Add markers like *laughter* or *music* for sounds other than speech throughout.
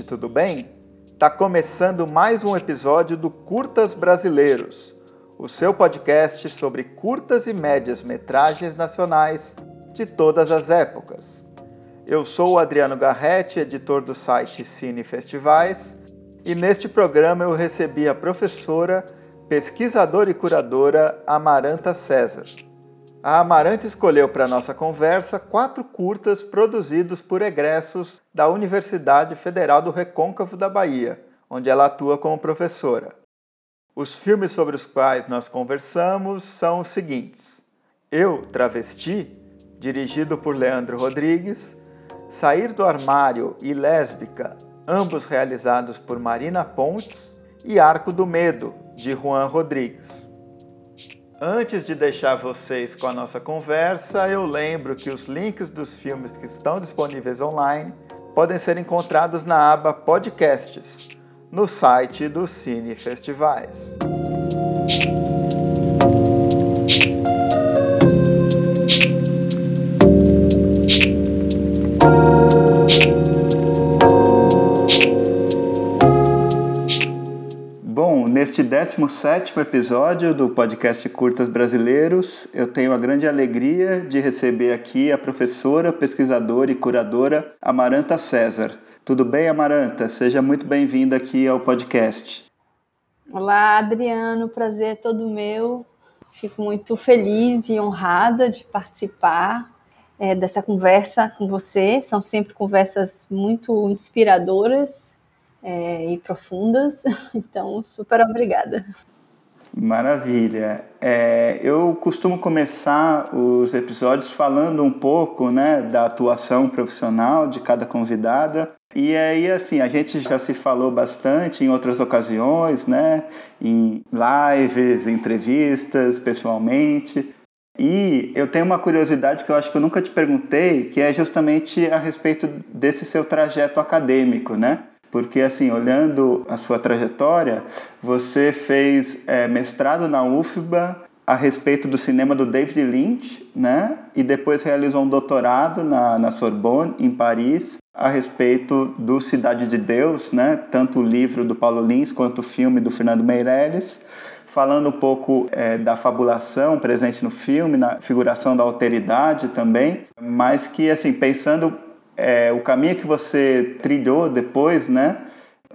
ouvinte, tudo bem? Tá começando mais um episódio do Curtas Brasileiros, o seu podcast sobre curtas e médias metragens nacionais de todas as épocas. Eu sou o Adriano Garretti, editor do site Cine Festivais, e neste programa eu recebi a professora, pesquisadora e curadora Amaranta César. A Amaranta escolheu para nossa conversa quatro curtas produzidos por egressos da Universidade Federal do Recôncavo da Bahia, onde ela atua como professora. Os filmes sobre os quais nós conversamos são os seguintes: Eu, Travesti, dirigido por Leandro Rodrigues, Sair do Armário e Lésbica, ambos realizados por Marina Pontes, e Arco do Medo, de Juan Rodrigues. Antes de deixar vocês com a nossa conversa, eu lembro que os links dos filmes que estão disponíveis online podem ser encontrados na aba Podcasts, no site do Cine Festivais. Neste 17 episódio do podcast Curtas Brasileiros, eu tenho a grande alegria de receber aqui a professora, pesquisadora e curadora Amaranta César. Tudo bem, Amaranta? Seja muito bem-vinda aqui ao podcast. Olá, Adriano, prazer é todo meu. Fico muito feliz e honrada de participar é, dessa conversa com você. São sempre conversas muito inspiradoras é, e profundas. *laughs* Então, super obrigada. Maravilha. É, eu costumo começar os episódios falando um pouco né, da atuação profissional de cada convidada. E aí, assim, a gente já se falou bastante em outras ocasiões, né? Em lives, entrevistas, pessoalmente. E eu tenho uma curiosidade que eu acho que eu nunca te perguntei, que é justamente a respeito desse seu trajeto acadêmico, né? Porque, assim, olhando a sua trajetória, você fez é, mestrado na UFBA a respeito do cinema do David Lynch, né? E depois realizou um doutorado na, na Sorbonne, em Paris, a respeito do Cidade de Deus, né? Tanto o livro do Paulo Lins quanto o filme do Fernando Meirelles falando um pouco é, da fabulação presente no filme, na figuração da alteridade também, mas que, assim, pensando é, o caminho que você trilhou depois, né?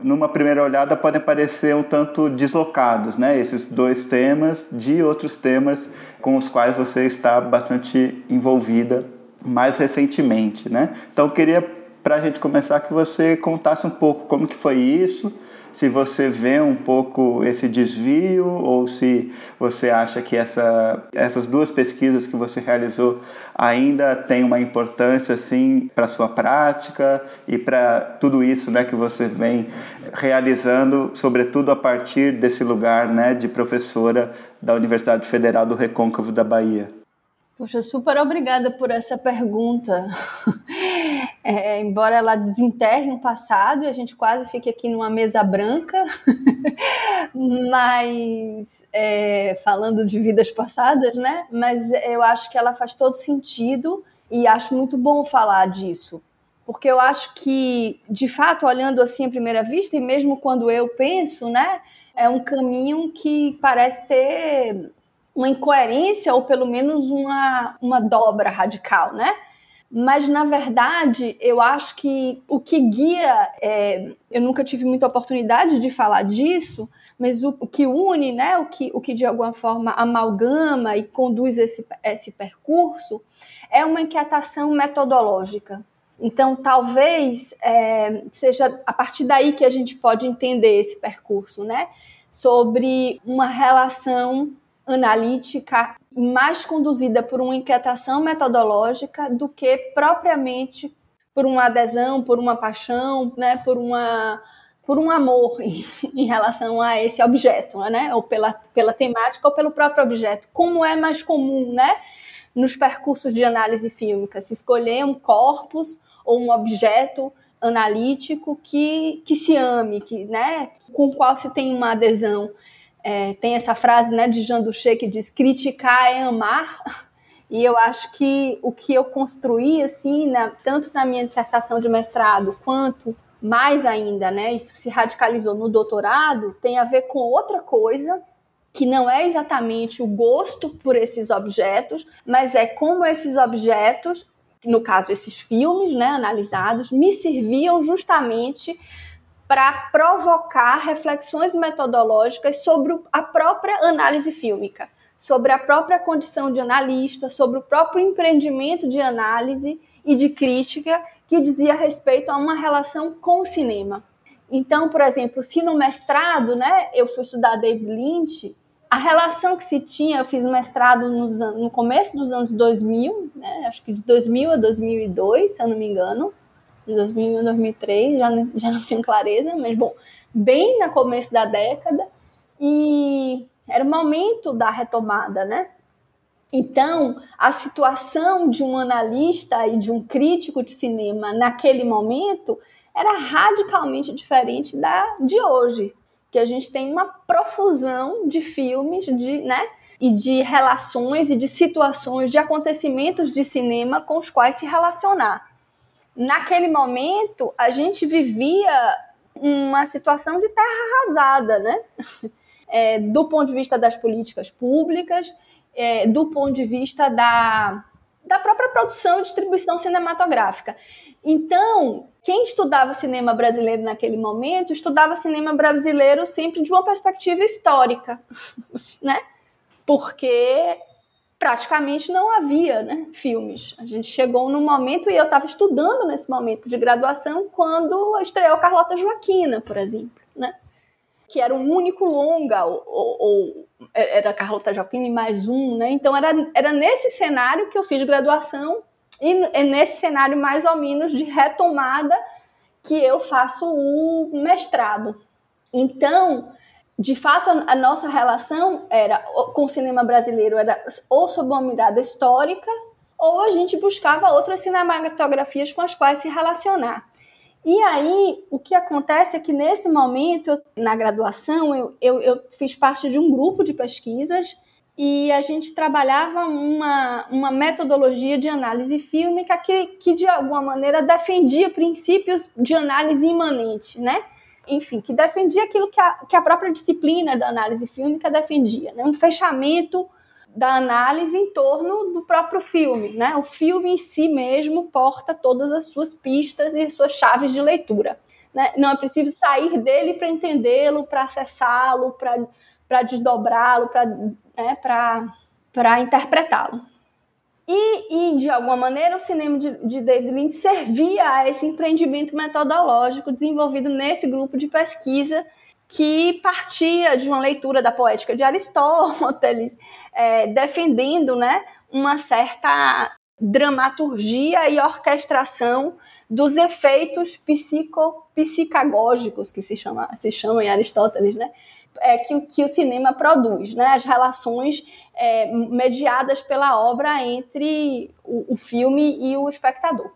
Numa primeira olhada podem parecer um tanto deslocados, né? Esses dois temas de outros temas com os quais você está bastante envolvida mais recentemente, né? Então queria para a gente começar que você contasse um pouco como que foi isso, se você vê um pouco esse desvio ou se você acha que essa, essas duas pesquisas que você realizou ainda têm uma importância assim para sua prática e para tudo isso, né, que você vem realizando, sobretudo a partir desse lugar, né, de professora da Universidade Federal do Recôncavo da Bahia. Poxa, super obrigada por essa pergunta. *laughs* É, embora ela desenterre um passado e a gente quase fique aqui numa mesa branca, *laughs* mas é, falando de vidas passadas, né? Mas eu acho que ela faz todo sentido e acho muito bom falar disso, porque eu acho que, de fato, olhando assim à primeira vista e mesmo quando eu penso, né, é um caminho que parece ter uma incoerência ou pelo menos uma, uma dobra radical, né? Mas, na verdade, eu acho que o que guia, é, eu nunca tive muita oportunidade de falar disso, mas o, o, que une, né, o, que, o que de alguma forma amalgama e conduz esse, esse percurso, é uma inquietação metodológica. Então, talvez é, seja a partir daí que a gente pode entender esse percurso, né? Sobre uma relação analítica mais conduzida por uma inquietação metodológica do que propriamente por uma adesão, por uma paixão, né, por uma por um amor *laughs* em, em relação a esse objeto, né, ou pela, pela temática ou pelo próprio objeto, como é mais comum, né, nos percursos de análise fílmica, se escolher um corpus ou um objeto analítico que, que se ame, que, né, com o qual se tem uma adesão. É, tem essa frase né, de Jean Duché que diz: criticar é amar. *laughs* E eu acho que o que eu construí, assim, na, tanto na minha dissertação de mestrado quanto mais ainda, né? Isso se radicalizou no doutorado, tem a ver com outra coisa, que não é exatamente o gosto por esses objetos, mas é como esses objetos, no caso esses filmes, né, analisados, me serviam justamente para provocar reflexões metodológicas sobre a própria análise fílmica, sobre a própria condição de analista, sobre o próprio empreendimento de análise e de crítica que dizia respeito a uma relação com o cinema. Então, por exemplo, se no mestrado, né, eu fui estudar David Lynch, a relação que se tinha, eu fiz o mestrado nos, no começo dos anos 2000, né, acho que de 2000 a 2002, se eu não me engano, de 2001 a 2003, já, já não tenho clareza, mas bom, bem no começo da década, e era o momento da retomada, né? Então, a situação de um analista e de um crítico de cinema naquele momento era radicalmente diferente da de hoje, que a gente tem uma profusão de filmes, de, né, e de relações e de situações, de acontecimentos de cinema com os quais se relacionar. Naquele momento, a gente vivia uma situação de terra arrasada, né? *laughs* É, do ponto de vista das políticas públicas, é, do ponto de vista da, da própria produção e distribuição cinematográfica. Então, quem estudava cinema brasileiro naquele momento, estudava cinema brasileiro sempre de uma perspectiva histórica, *laughs* né? Porque praticamente não havia né, filmes. A gente chegou num momento, e eu estava estudando nesse momento de graduação, quando estreou Carlota Joaquina, por exemplo, né? que era um único longa, ou, ou era Carlota Joaquina e mais um, né? Então era, era nesse cenário que eu fiz graduação e é nesse cenário mais ou menos de retomada que eu faço o mestrado. Então, de fato, a nossa relação era com o cinema brasileiro era ou sob uma mirada histórica, ou a gente buscava outras cinematografias com as quais se relacionar. E aí, o que acontece é que nesse momento, na graduação, eu, eu, eu fiz parte de um grupo de pesquisas e a gente trabalhava uma, uma metodologia de análise fílmica que, que, de alguma maneira, defendia princípios de análise imanente, né? Enfim, que defendia aquilo que a, que a própria disciplina da análise fílmica defendia, né? Um fechamento da análise em torno do próprio filme, né? O filme em si mesmo porta todas as suas pistas e suas chaves de leitura. Né? Não é preciso sair dele para entendê-lo, para acessá-lo, para desdobrá-lo, para né, interpretá-lo. E, e, de alguma maneira, o cinema de, de, David Lynch servia a esse empreendimento metodológico desenvolvido nesse grupo de pesquisa que partia de uma leitura da poética de Aristóteles, é, *laughs* defendendo né, uma certa dramaturgia e orquestração dos efeitos psico, psicagógicos que se chama, se chama em Aristóteles, né? é, que, que o cinema produz, né? as relações é, mediadas pela obra entre o, o filme e o espectador.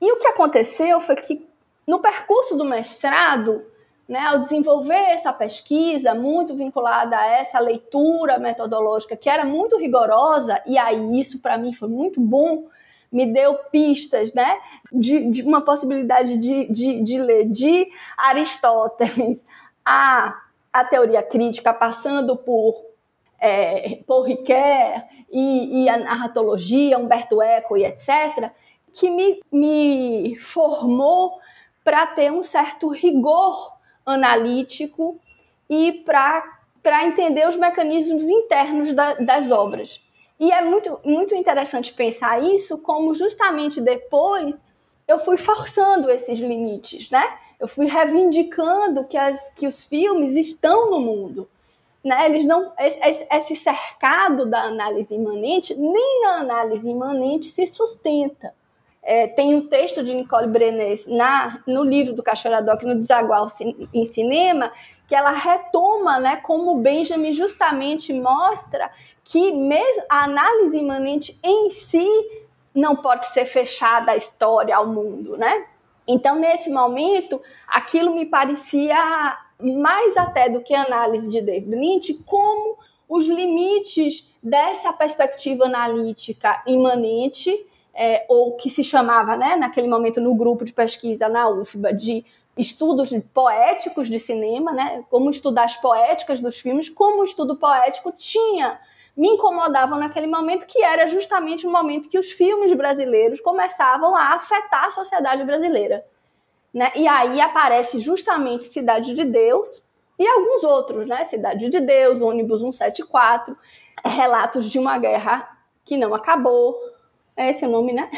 E o que aconteceu foi que, no percurso do mestrado, né, ao desenvolver essa pesquisa muito vinculada a essa leitura metodológica que era muito rigorosa, e aí isso para mim foi muito bom, me deu pistas né, de, de uma possibilidade de, de, de ler de Aristóteles a a teoria crítica, passando por é, Paul Ricoeur e, e, a narratologia, Humberto Eco e etc., que me, me formou para ter um certo rigor analítico e para entender os mecanismos internos da, das obras. E é muito, muito interessante pensar isso, como justamente depois eu fui forçando esses limites, né? eu fui reivindicando que, as, que os filmes estão no mundo. Né? Eles não, esse, cercado da análise imanente, nem na análise imanente se sustenta. É, tem um texto de Nicole Brenes na, no livro do Cachoeira Doc, no Desagual em Cinema, que ela retoma né, como Benjamin justamente mostra que mesmo a análise imanente em si não pode ser fechada à história, ao mundo, né? Então, nesse momento, aquilo me parecia mais até do que a análise de David Lynch, como os limites dessa perspectiva analítica imanente, é, ou que se chamava, né, naquele momento, no grupo de pesquisa na UFBA, de estudos poéticos de cinema, né? Como estudar as poéticas dos filmes, como o estudo poético tinha me incomodavam naquele momento, que era justamente o momento que os filmes brasileiros começavam a afetar a sociedade brasileira. Né? E aí aparece justamente Cidade de Deus e alguns outros, né? Cidade de Deus, ônibus 174, relatos de uma guerra que não acabou. É esse o nome, né?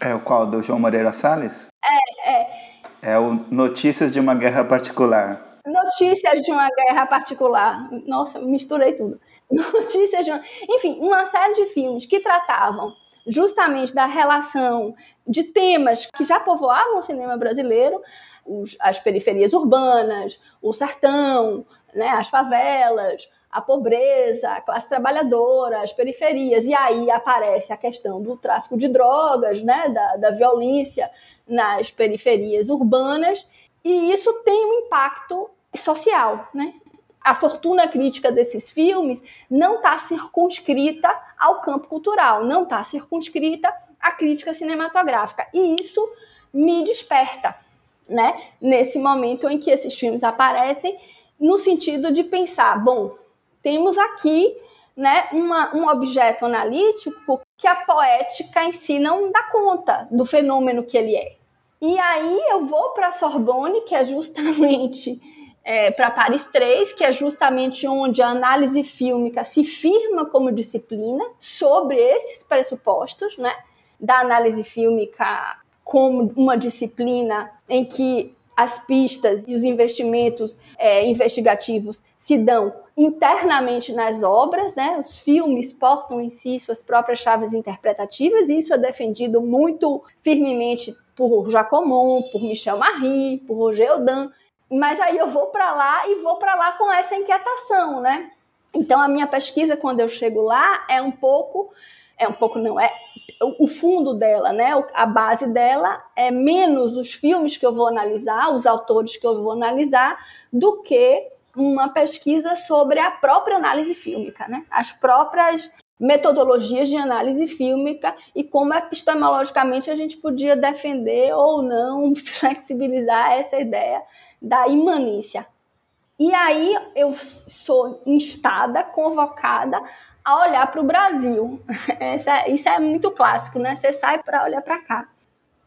É o qual? Do João Moreira Salles? É, é. É o Notícias de uma Guerra Particular. Notícias de uma Guerra Particular. Nossa, misturei tudo. *laughs* Notícias de uma... Enfim, uma série de filmes que tratavam justamente da relação de temas que já povoavam o cinema brasileiro, os, as periferias urbanas, o sertão, né, as favelas, a pobreza, a classe trabalhadora, as periferias. E aí aparece a questão do tráfico de drogas, né, da, da violência nas periferias urbanas, e isso tem um impacto social, né? A fortuna crítica desses filmes não está circunscrita ao campo cultural, não está circunscrita à crítica cinematográfica. E isso me desperta, né? Nesse momento em que esses filmes aparecem, no sentido de pensar, bom, temos aqui né, uma, um objeto analítico que a poética em si não dá conta do fenômeno que ele é. E aí eu vou para a Sorbonne, que é justamente é, para Paris 3, que é justamente onde a análise fílmica se firma como disciplina sobre esses pressupostos, né? Da análise fílmica como uma disciplina em que as pistas e os investimentos é, investigativos se dão internamente nas obras, né? Os filmes portam em si suas próprias chaves interpretativas e isso é defendido muito firmemente por Jacomon, por Michel Marie, por Roger Audin, mas aí eu vou para lá e vou para lá com essa inquietação, né? Então a minha pesquisa quando eu chego lá é um pouco é um pouco não é o fundo dela, né? A base dela é menos os filmes que eu vou analisar, os autores que eu vou analisar, do que uma pesquisa sobre a própria análise fílmica, né? As próprias metodologias de análise fílmica e como epistemologicamente a gente podia defender ou não *laughs* flexibilizar essa ideia da imanência. E aí eu sou instada, convocada a olhar para o Brasil. *laughs* É, isso é muito clássico, né? Você sai para olhar para cá.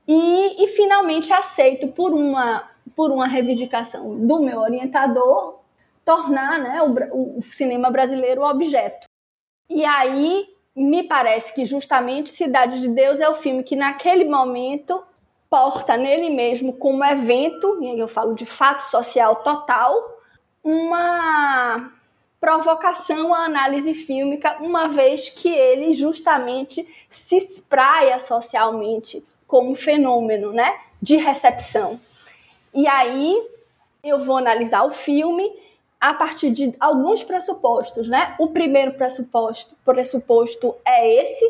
E, e finalmente aceito por uma, por uma reivindicação do meu orientador tornar né, o, o cinema brasileiro objeto. E aí me parece que justamente Cidade de Deus é o filme que naquele momento porta nele mesmo como evento, e aí eu falo de fato social total, uma provocação à análise fílmica, uma vez que ele justamente se espraia socialmente como fenômeno, né, de recepção. E aí eu vou analisar o filme a partir de alguns pressupostos, né? O primeiro pressuposto, pressuposto é esse,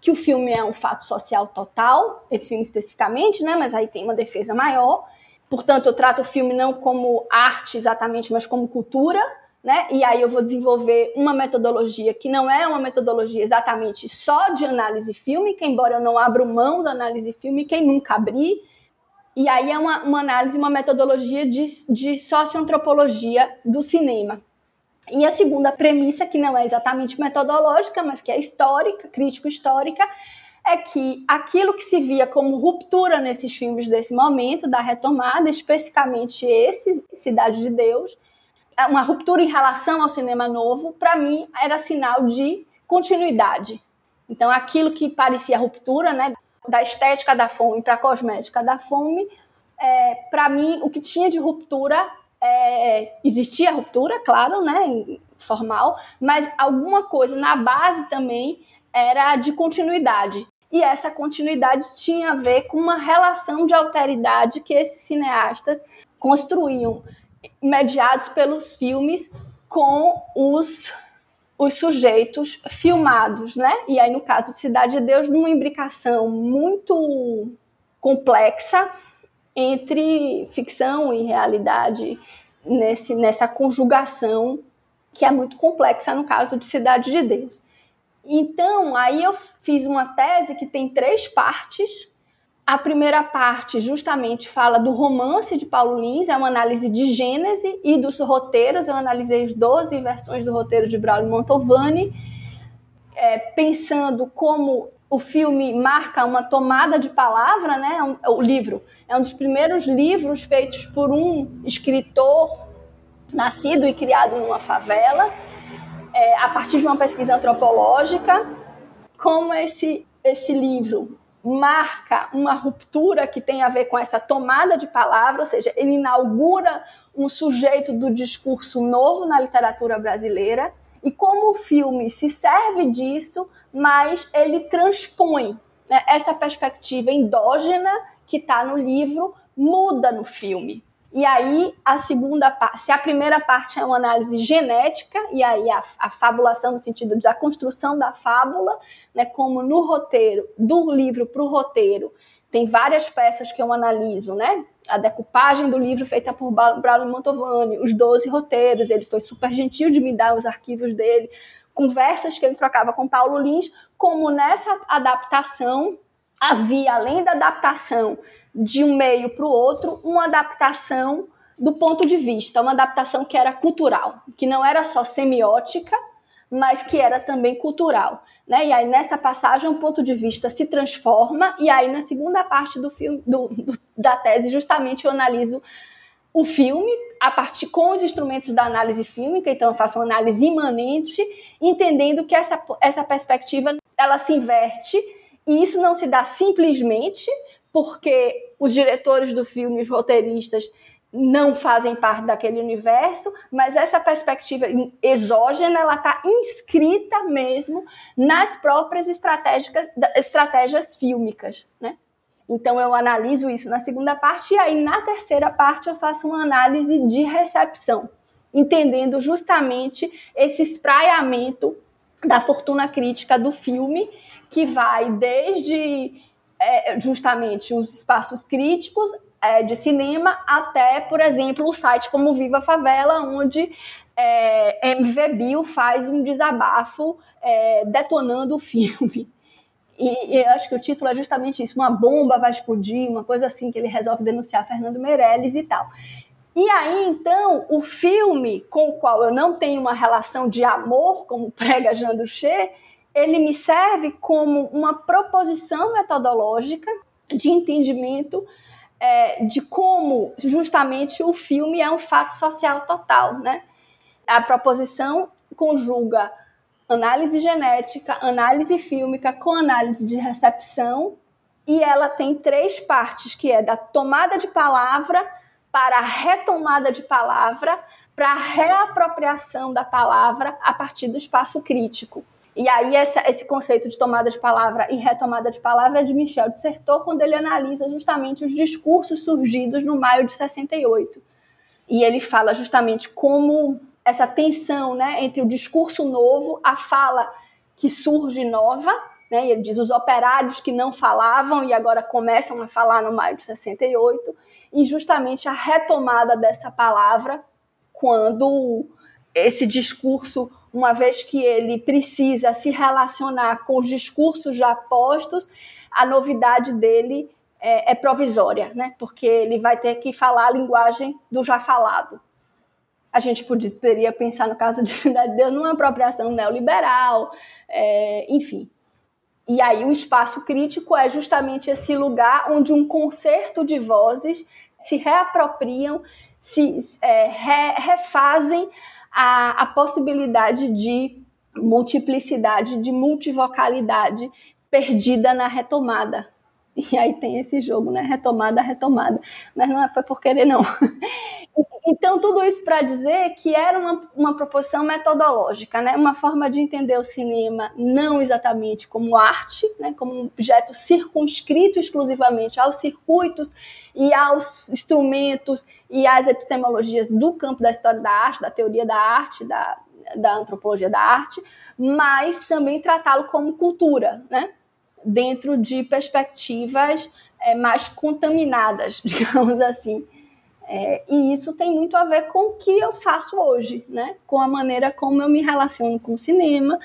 que o filme é um fato social total, esse filme especificamente, né? Mas aí tem uma defesa maior. Portanto, eu trato o filme não como arte exatamente, mas como cultura, né? E aí eu vou desenvolver uma metodologia que não é uma metodologia exatamente só de análise fílmica, embora eu não abra mão da análise fílmica e nunca abri. E aí é uma, uma análise, uma metodologia de, de socioantropologia do cinema. E a segunda premissa, que não é exatamente metodológica, mas que é histórica, crítico-histórica, é que aquilo que se via como ruptura nesses filmes desse momento, da retomada, especificamente esse, Cidade de Deus, é uma ruptura em relação ao cinema novo, para mim era sinal de continuidade. Então, aquilo que parecia ruptura, né, da estética da fome para a cosmética da fome, é, para mim, o que tinha de ruptura é, existia ruptura, claro, né, formal, mas alguma coisa na base também era de continuidade. E essa continuidade tinha a ver com uma relação de alteridade que esses cineastas construíam, mediados pelos filmes com os, os sujeitos filmados, né? E aí, no caso de Cidade de Deus, numa imbricação muito complexa, entre ficção e realidade nesse, nessa conjugação que é muito complexa no caso de Cidade de Deus. Então, aí eu fiz uma tese que tem três partes. A primeira parte justamente fala do romance de Paulo Lins, é uma análise de Gênese e dos roteiros. Eu analisei as 12 versões do roteiro de Braulio Mantovani, é, pensando como o filme marca uma tomada de palavra, né? É o livro é um dos primeiros livros feitos por um escritor nascido e criado numa favela, é, a partir de uma pesquisa antropológica. Como esse esse livro marca uma ruptura que tem a ver com essa tomada de palavra, ou seja, ele inaugura um sujeito do discurso novo na literatura brasileira, e como o filme se serve disso, mas ele transpõe né, essa perspectiva endógena que está no livro, muda no filme. E aí, a segunda parte, se a primeira parte é uma análise genética, e aí a, a fabulação no sentido da construção da fábula, né, como no roteiro, do livro para o roteiro, tem várias peças que eu analiso, né? A decupagem do livro feita por Braulio Mantovani, os 12 roteiros, ele foi super gentil de me dar os arquivos dele, conversas que ele trocava com Paulo Lins, como nessa adaptação havia, além da adaptação de um meio para o outro, uma adaptação do ponto de vista, uma adaptação que era cultural, que não era só semiótica, mas que era também cultural. Né? E aí, nessa passagem, o ponto de vista se transforma, e aí, na segunda parte do filme, do, do, da tese, justamente eu analiso o filme a partir com os instrumentos da análise fílmica, então eu faço uma análise imanente, entendendo que essa, essa perspectiva ela se inverte, e isso não se dá simplesmente porque os diretores do filme, os roteiristas, não fazem parte daquele universo, mas essa perspectiva exógena ela está inscrita mesmo nas próprias estratégias, estratégias fílmicas, né? Então eu analiso isso na segunda parte e aí na terceira parte eu faço uma análise de recepção, entendendo justamente esse espraiamento da fortuna crítica do filme que vai desde é, justamente os espaços críticos é, de cinema até, por exemplo, o site como Viva Favela, onde é, MV Bill faz um desabafo é, detonando o filme. E, e, eu acho que o título é justamente isso: uma bomba vai explodir, uma coisa assim que ele resolve denunciar Fernando Meirelles e tal. E aí, então, o filme com o qual eu não tenho uma relação de amor, como prega Jean Duché, ele me serve como uma proposição metodológica de entendimento é, de como justamente o filme é um fato social total, né? A proposição conjuga análise genética, análise fílmica com análise de recepção e ela tem três partes, que é da tomada de palavra para a retomada de palavra, para a reapropriação da palavra a partir do espaço crítico. E aí essa, esse conceito de tomada de palavra e retomada de palavra é de Michel Dissertot quando ele analisa justamente os discursos surgidos no maio de 68. E ele fala justamente como essa tensão né, entre o discurso novo, a fala que surge nova, né, ele diz os operários que não falavam e agora começam a falar no maio de 68, e justamente a retomada dessa palavra quando esse discurso uma vez que ele precisa se relacionar com os discursos já postos, a novidade dele é, é, provisória, né? porque ele vai ter que falar a linguagem do já falado. A gente poderia pensar, no caso de Cidade *laughs* de Deus, numa apropriação neoliberal, é, enfim. E aí o espaço crítico é justamente esse lugar onde um concerto de vozes se reapropriam, se é, re, refazem a, a possibilidade de multiplicidade, de multivocalidade perdida na retomada. E aí tem esse jogo, né? Retomada, retomada. Mas não é, foi por querer, não. *laughs* Então, tudo isso para dizer que era uma, uma proposição metodológica, né? uma forma de entender o cinema não exatamente como arte, né? como um objeto circunscrito exclusivamente aos circuitos e aos instrumentos e às epistemologias do campo da história da arte, da teoria da arte, da, da antropologia da arte, mas também tratá-lo como cultura, né? dentro de perspectivas é, mais contaminadas, *laughs* digamos assim. É, e isso tem muito a ver com o que eu faço hoje, né? com a maneira como eu me relaciono com o cinema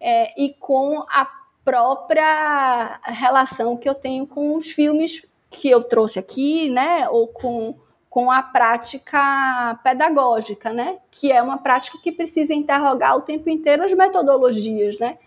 é, e com a própria relação que eu tenho com os filmes que eu trouxe aqui, né, ou com, com a prática pedagógica, né, que é uma prática que precisa interrogar o tempo inteiro as metodologias, né,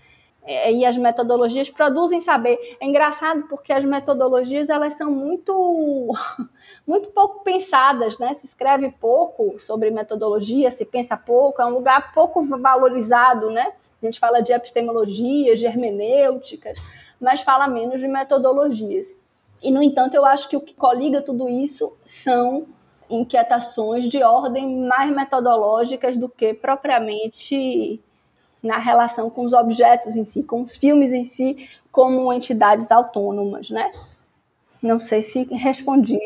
e as metodologias produzem saber. É engraçado porque as metodologias elas são muito *laughs* muito pouco pensadas, né? Se escreve pouco sobre metodologia, se pensa pouco, é um lugar pouco valorizado, né? A gente fala de epistemologia, de hermenêuticas, mas fala menos de metodologias. E, no entanto, eu acho que o que coliga tudo isso são inquietações de ordem mais metodológicas do que propriamente na relação com os objetos em si, com os filmes em si, como entidades autônomas, né? Não sei se respondi.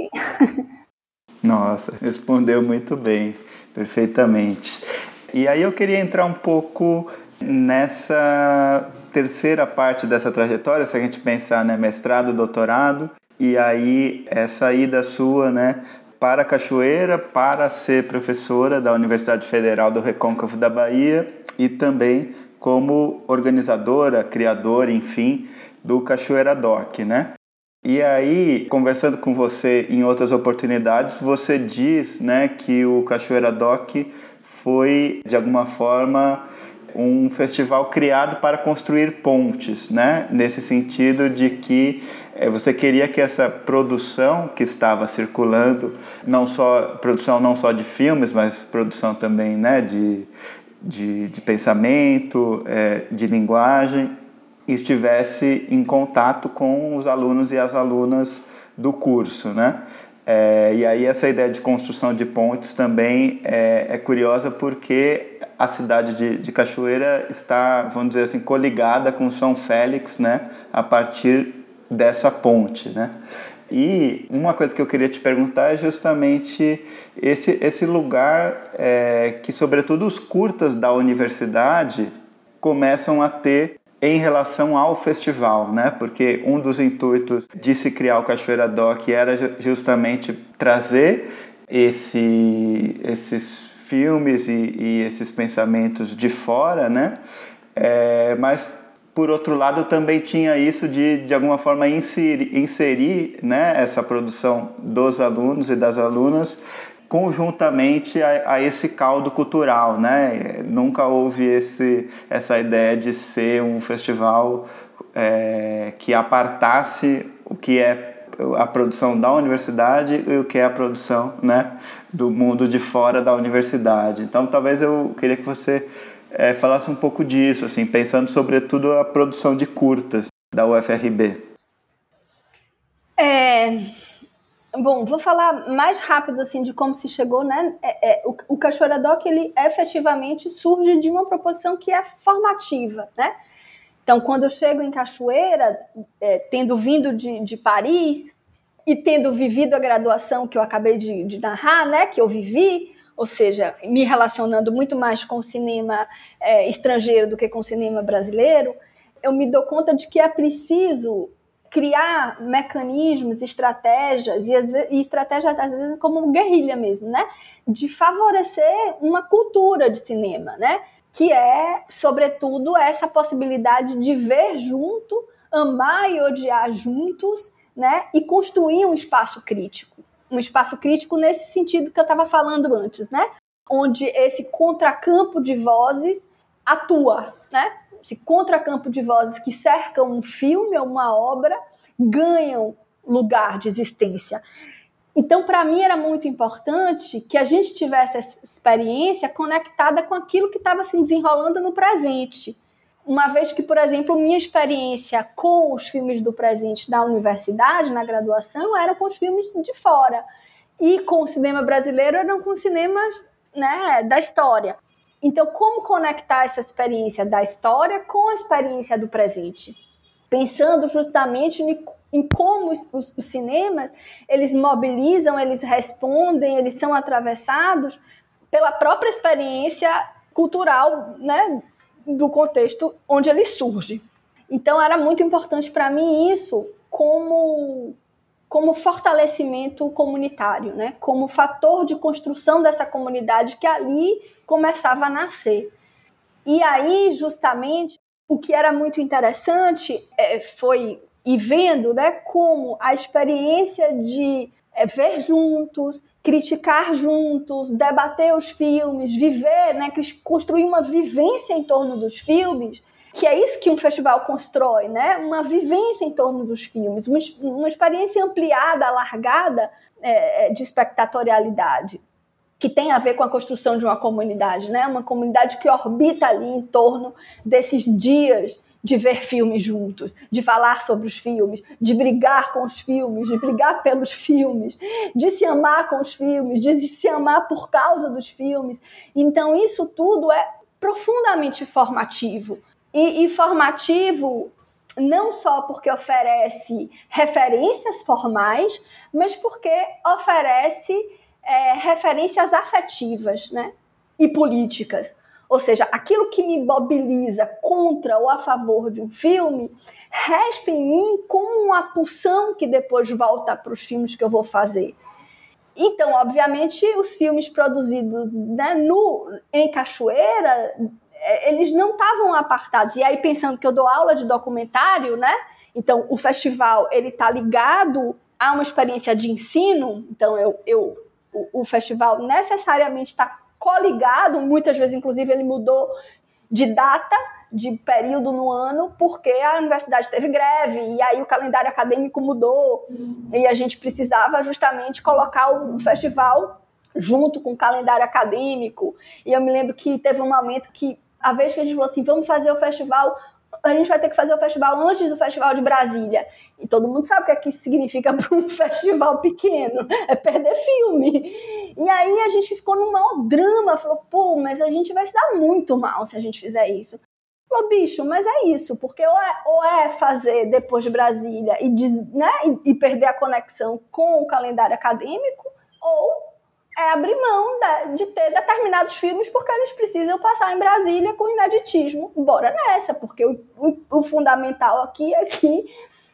*laughs* Nossa, respondeu muito bem, perfeitamente. E aí eu queria entrar um pouco nessa terceira parte dessa trajetória, se a gente pensar, né, mestrado, doutorado, e aí essa ida sua, né, para Cachoeira para ser professora da Universidade Federal do Recôncavo da Bahia e também como organizadora, criadora, enfim, do Cachoeira Doc, né? E aí, conversando com você em outras oportunidades, você diz, né, que o Cachoeira Doc foi de alguma forma um festival criado para construir pontes, né? Nesse sentido de que é, você queria que essa produção que estava circulando, não só produção não só de filmes, mas produção também, né, de, de, de pensamento, é, de linguagem, estivesse em contato com os alunos e as alunas do curso, né? É, e aí essa ideia de construção de pontes também é, é curiosa porque a cidade de, de, Cachoeira está, vamos dizer assim, coligada com São Félix, né? A partir dessa ponte, né? E uma coisa que eu queria te perguntar é justamente esse, esse lugar é, que, sobretudo, os curtas da universidade começam a ter em relação ao festival, né? Porque um dos intuitos de se criar o Cachoeira Doc era justamente trazer esse, esses filmes e, e esses pensamentos de fora, né? É, mas por outro lado também tinha isso de de alguma forma inserir, inserir né, essa produção dos alunos e das alunas conjuntamente a, a, esse caldo cultural, né? Nunca houve esse, essa ideia de ser um festival é, que apartasse o que é a produção da universidade e o que é a produção, né, do mundo de fora da universidade. Então, talvez eu queria que você é, falasse um pouco disso, assim, pensando sobretudo a produção de curtas da UFRB. É, Bom, vou falar mais rápido assim de como se chegou, né? É, é, o, o Cachoeira Doc, ele efetivamente surge de uma proposição que é formativa, né? Então, quando eu chego em Cachoeira, é, tendo vindo de, de Paris e tendo vivido a graduação que eu acabei de, de, narrar, né? Que eu vivi, ou seja, me relacionando muito mais com o cinema é, estrangeiro do que com o cinema brasileiro, eu me dou conta de que é preciso criar mecanismos, estratégias, e, e estratégias às vezes como guerrilha mesmo, né? De favorecer uma cultura de cinema, né? Que é, sobretudo, essa possibilidade de ver junto, amar e odiar juntos, né? E construir um espaço crítico. Um espaço crítico nesse sentido que eu estava falando antes, né? Onde esse contracampo de vozes atua, né? esse contracampo de vozes que cercam um filme ou uma obra ganham lugar de existência. Então, para mim, era muito importante que a gente tivesse essa experiência conectada com aquilo que estava se desenrolando no presente. Uma vez que, por exemplo, minha experiência com os filmes do presente da universidade, na graduação, era com os filmes de fora. E com o cinema brasileiro eram com cinemas né, da história. Então, como conectar essa experiência da história com a experiência do presente? Pensando justamente em como os, os cinemas eles mobilizam, eles respondem, eles são atravessados pela própria experiência cultural, né, do contexto onde ele surge. Então, era muito importante para mim isso como como fortalecimento comunitário, né? como fator de construção dessa comunidade que ali começava a nascer. E aí, justamente, o que era muito interessante é, foi e vendo né, como a experiência de é, ver juntos, criticar juntos, debater os filmes, viver, né, construir uma vivência em torno dos filmes, que é isso que um festival constrói, né? Uma vivência em torno dos filmes, uma, uma experiência ampliada, alargada é, é, de espectatorialidade, que tem a ver com a construção de uma comunidade, né? Uma comunidade que orbita ali em torno desses dias de ver filmes juntos, de falar sobre os filmes, de brigar com os filmes, de brigar pelos filmes, de se amar com os filmes, de se amar por causa dos filmes. Então, isso tudo é profundamente formativo. E, e formativo não só porque oferece referências formais, mas porque oferece é, referências afetivas né? e políticas. Ou seja, aquilo que me mobiliza contra ou a favor de um filme resta em mim como uma pulsão que depois volta para os filmes que eu vou fazer. Então, obviamente, os filmes produzidos né, no, em Cachoeira, é, eles não estavam apartados. E aí, pensando que eu dou aula de documentário, né? Então, o festival, ele está ligado a uma experiência de ensino. Então, eu, eu o, o festival necessariamente está coligado, muitas vezes, inclusive, ele mudou de data, de período no ano, porque a universidade teve greve, e aí o calendário acadêmico mudou, e a gente precisava justamente colocar o festival junto com o calendário acadêmico. E eu me lembro que teve um momento que, a vez que a gente falou assim, vamos fazer o festival a gente vai ter que fazer o festival antes do Festival de Brasília. E todo mundo sabe o que, é que isso significa *laughs* para um festival pequeno: é perder filme. E aí a gente ficou num maior drama, falou, pô, mas a gente vai se dar muito mal se a gente fizer isso. Falou, bicho, mas é isso, porque ou é, ou é fazer depois de Brasília e, né, e, e perder a conexão com o calendário acadêmico, ou é abrir mão de ter determinados filmes porque eles precisam passar em Brasília com inaditismo. Bora nessa, porque o, o, fundamental aqui é que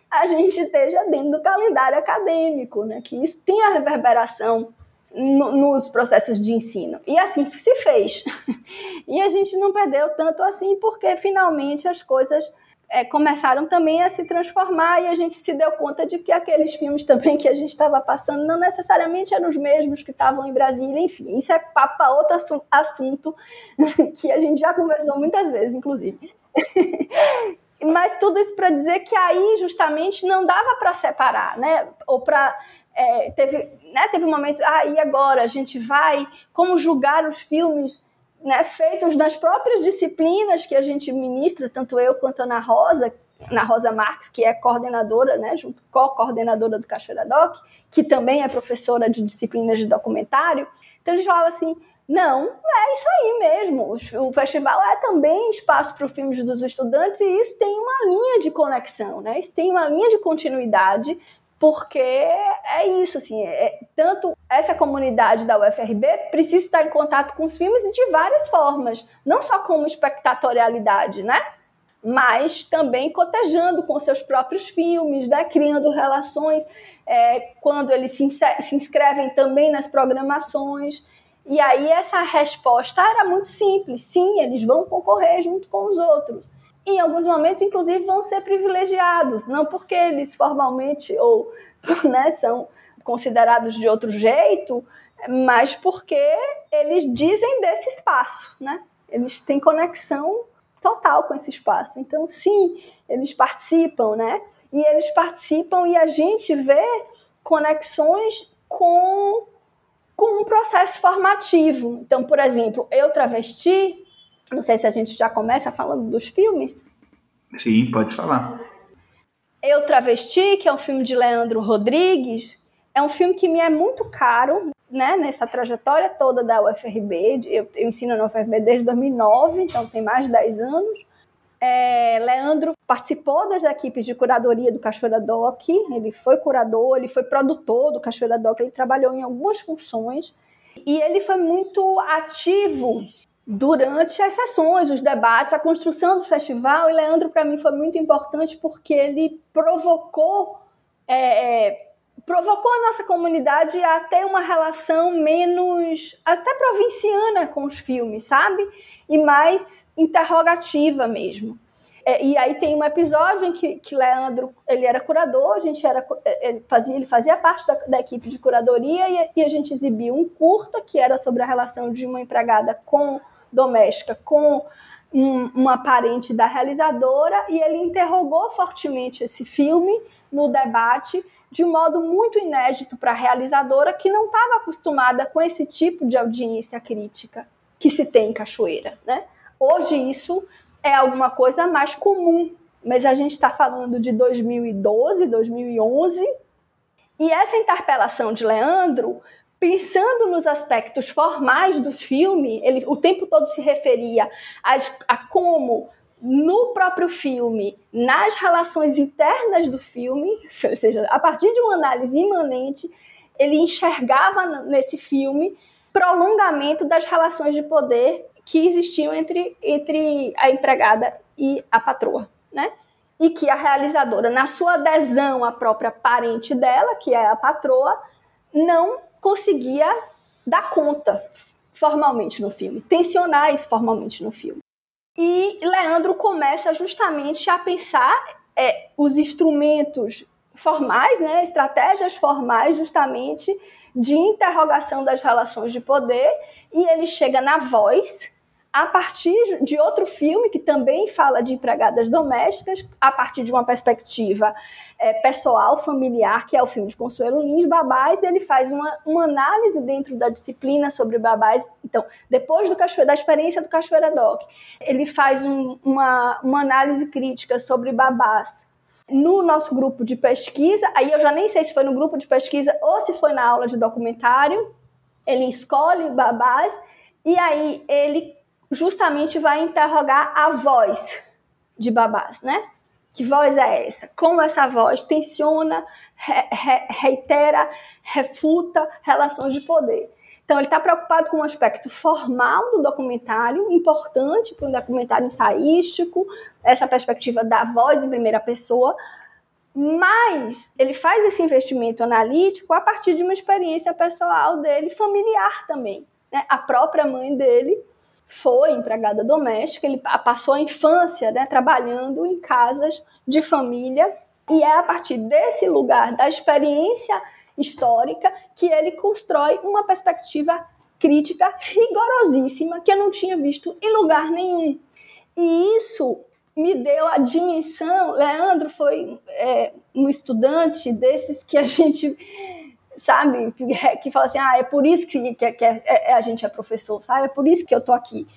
a gente esteja dentro do calendário acadêmico, né? que isso tem a reverberação no, nos processos de ensino. E assim se fez. *laughs* e a gente não perdeu tanto assim, porque finalmente as coisas é, começaram também a se transformar e a gente se deu conta de que aqueles filmes também que a gente estava passando não necessariamente eram os mesmos que estavam em Brasília, enfim, isso é papo para outro assunto *laughs* que a gente já conversou muitas vezes, inclusive. *laughs* Mas tudo isso para dizer que aí justamente não dava para separar, né? Ou para é, teve, né, teve um momento, ah, e agora a gente vai como julgar os filmes né, feitos nas próprias disciplinas que a gente ministra, tanto eu quanto a Ana Rosa, Ana Rosa Marques, que é coordenadora, né, junto co-coordenadora do Cachoeira Doc, que também é professora de disciplinas de documentário. Então eles falavam assim, não, é isso aí mesmo. O festival é também espaço para os filmes dos estudantes e isso tem uma linha de conexão, né? Isso tem uma linha de continuidade porque é isso, assim, é, tanto essa comunidade da UFRB precisa estar em contato com os filmes de várias formas, não só como espectatorialidade, né? Mas também cotejando com seus próprios filmes, né? criando relações é, quando eles se, se inscrevem também nas programações. E aí essa resposta era muito simples. Sim, eles vão concorrer junto com os outros em alguns momentos, inclusive, vão ser privilegiados, não porque eles formalmente ou *laughs* né, são considerados de outro jeito, mas porque eles dizem desse espaço, né? Eles têm conexão total com esse espaço. Então, sim, eles participam, né? E eles participam e a gente vê conexões com, com um processo formativo. Então, por exemplo, eu travesti não sei se a gente já começa falando dos filmes. Sim, pode falar. Eu Travesti, que é um filme de Leandro Rodrigues, é um filme que me é muito caro, né, nessa trajetória toda da UFRB. Eu, eu ensino na UFRB desde 2009, então tem mais de 10 anos. É, Leandro participou das equipes de curadoria do Cachoeira Doc, ele foi curador, ele foi produtor do Cachoeira Doc, ele trabalhou em algumas funções e ele foi muito ativo durante as sessões, os debates, a construção do festival. E Leandro, para mim, foi muito importante porque ele provocou. É, é, provocou a nossa comunidade a ter uma relação menos até provinciana com os filmes, sabe? E mais interrogativa mesmo. é, e aí tem um episódio em que, que Leandro ele era curador, a gente era é, ele fazia, ele fazia parte da, da equipe de curadoria e, e, a gente exibiu um curta que era sobre a relação de uma empregada com doméstica com um, uma parente da realizadora e ele interrogou fortemente esse filme no debate de modo muito inédito para a realizadora que não estava acostumada com esse tipo de audiência crítica que se tem em Cachoeira, né? Hoje isso é alguma coisa mais comum, mas a gente está falando de 2012, 2011, e essa interpelação de Leandro, pensando nos aspectos formais do filme, ele o tempo todo se referia a, a como no próprio filme, nas relações internas do filme, *laughs* ou seja, a partir de uma análise imanente, ele enxergava nesse filme prolongamento das relações de poder que existiam entre, entre a empregada e a patroa, né? E que a realizadora, na sua adesão à própria parente dela, que é a patroa, não conseguia dar conta formalmente no filme, tensionar isso formalmente no filme. E Leandro começa justamente a pensar é, os instrumentos formais, né, estratégias formais, justamente de interrogação das relações de poder, e ele chega na voz, a partir de outro filme que também fala de empregadas domésticas, a partir de uma perspectiva é, pessoal, familiar, que é o filme de Consuelo Lins, Babás, ele faz uma, uma análise dentro da disciplina sobre babás. Então, depois do Cachoeira, da experiência do Cachoeira Doc, ele faz um, uma, uma análise crítica sobre babás no nosso grupo de pesquisa, aí eu já nem sei se foi no grupo de pesquisa ou se foi na aula de documentário, ele escolhe babás e aí ele justamente vai interrogar a voz de babás, né? Que voz é essa? Como essa voz tensiona, re, re, reitera, refuta relações de poder. Então, ele está preocupado com o um aspecto formal do documentário, importante para um documentário ensaístico, essa perspectiva da voz em primeira pessoa, mas ele faz esse investimento analítico a partir de uma experiência pessoal dele, familiar também. Né? A própria mãe dele foi empregada doméstica, ele passou a infância né, trabalhando em casas de família, e é a partir desse lugar, da experiência histórica que ele constrói uma perspectiva crítica rigorosíssima que eu não tinha visto em lugar nenhum. E isso me deu a dimensão. Leandro foi é, um estudante desses que a gente sabe *laughs* que, fala assim, ah, é por isso que, que, que é, é, a gente é professor, sabe? É por isso que eu tô aqui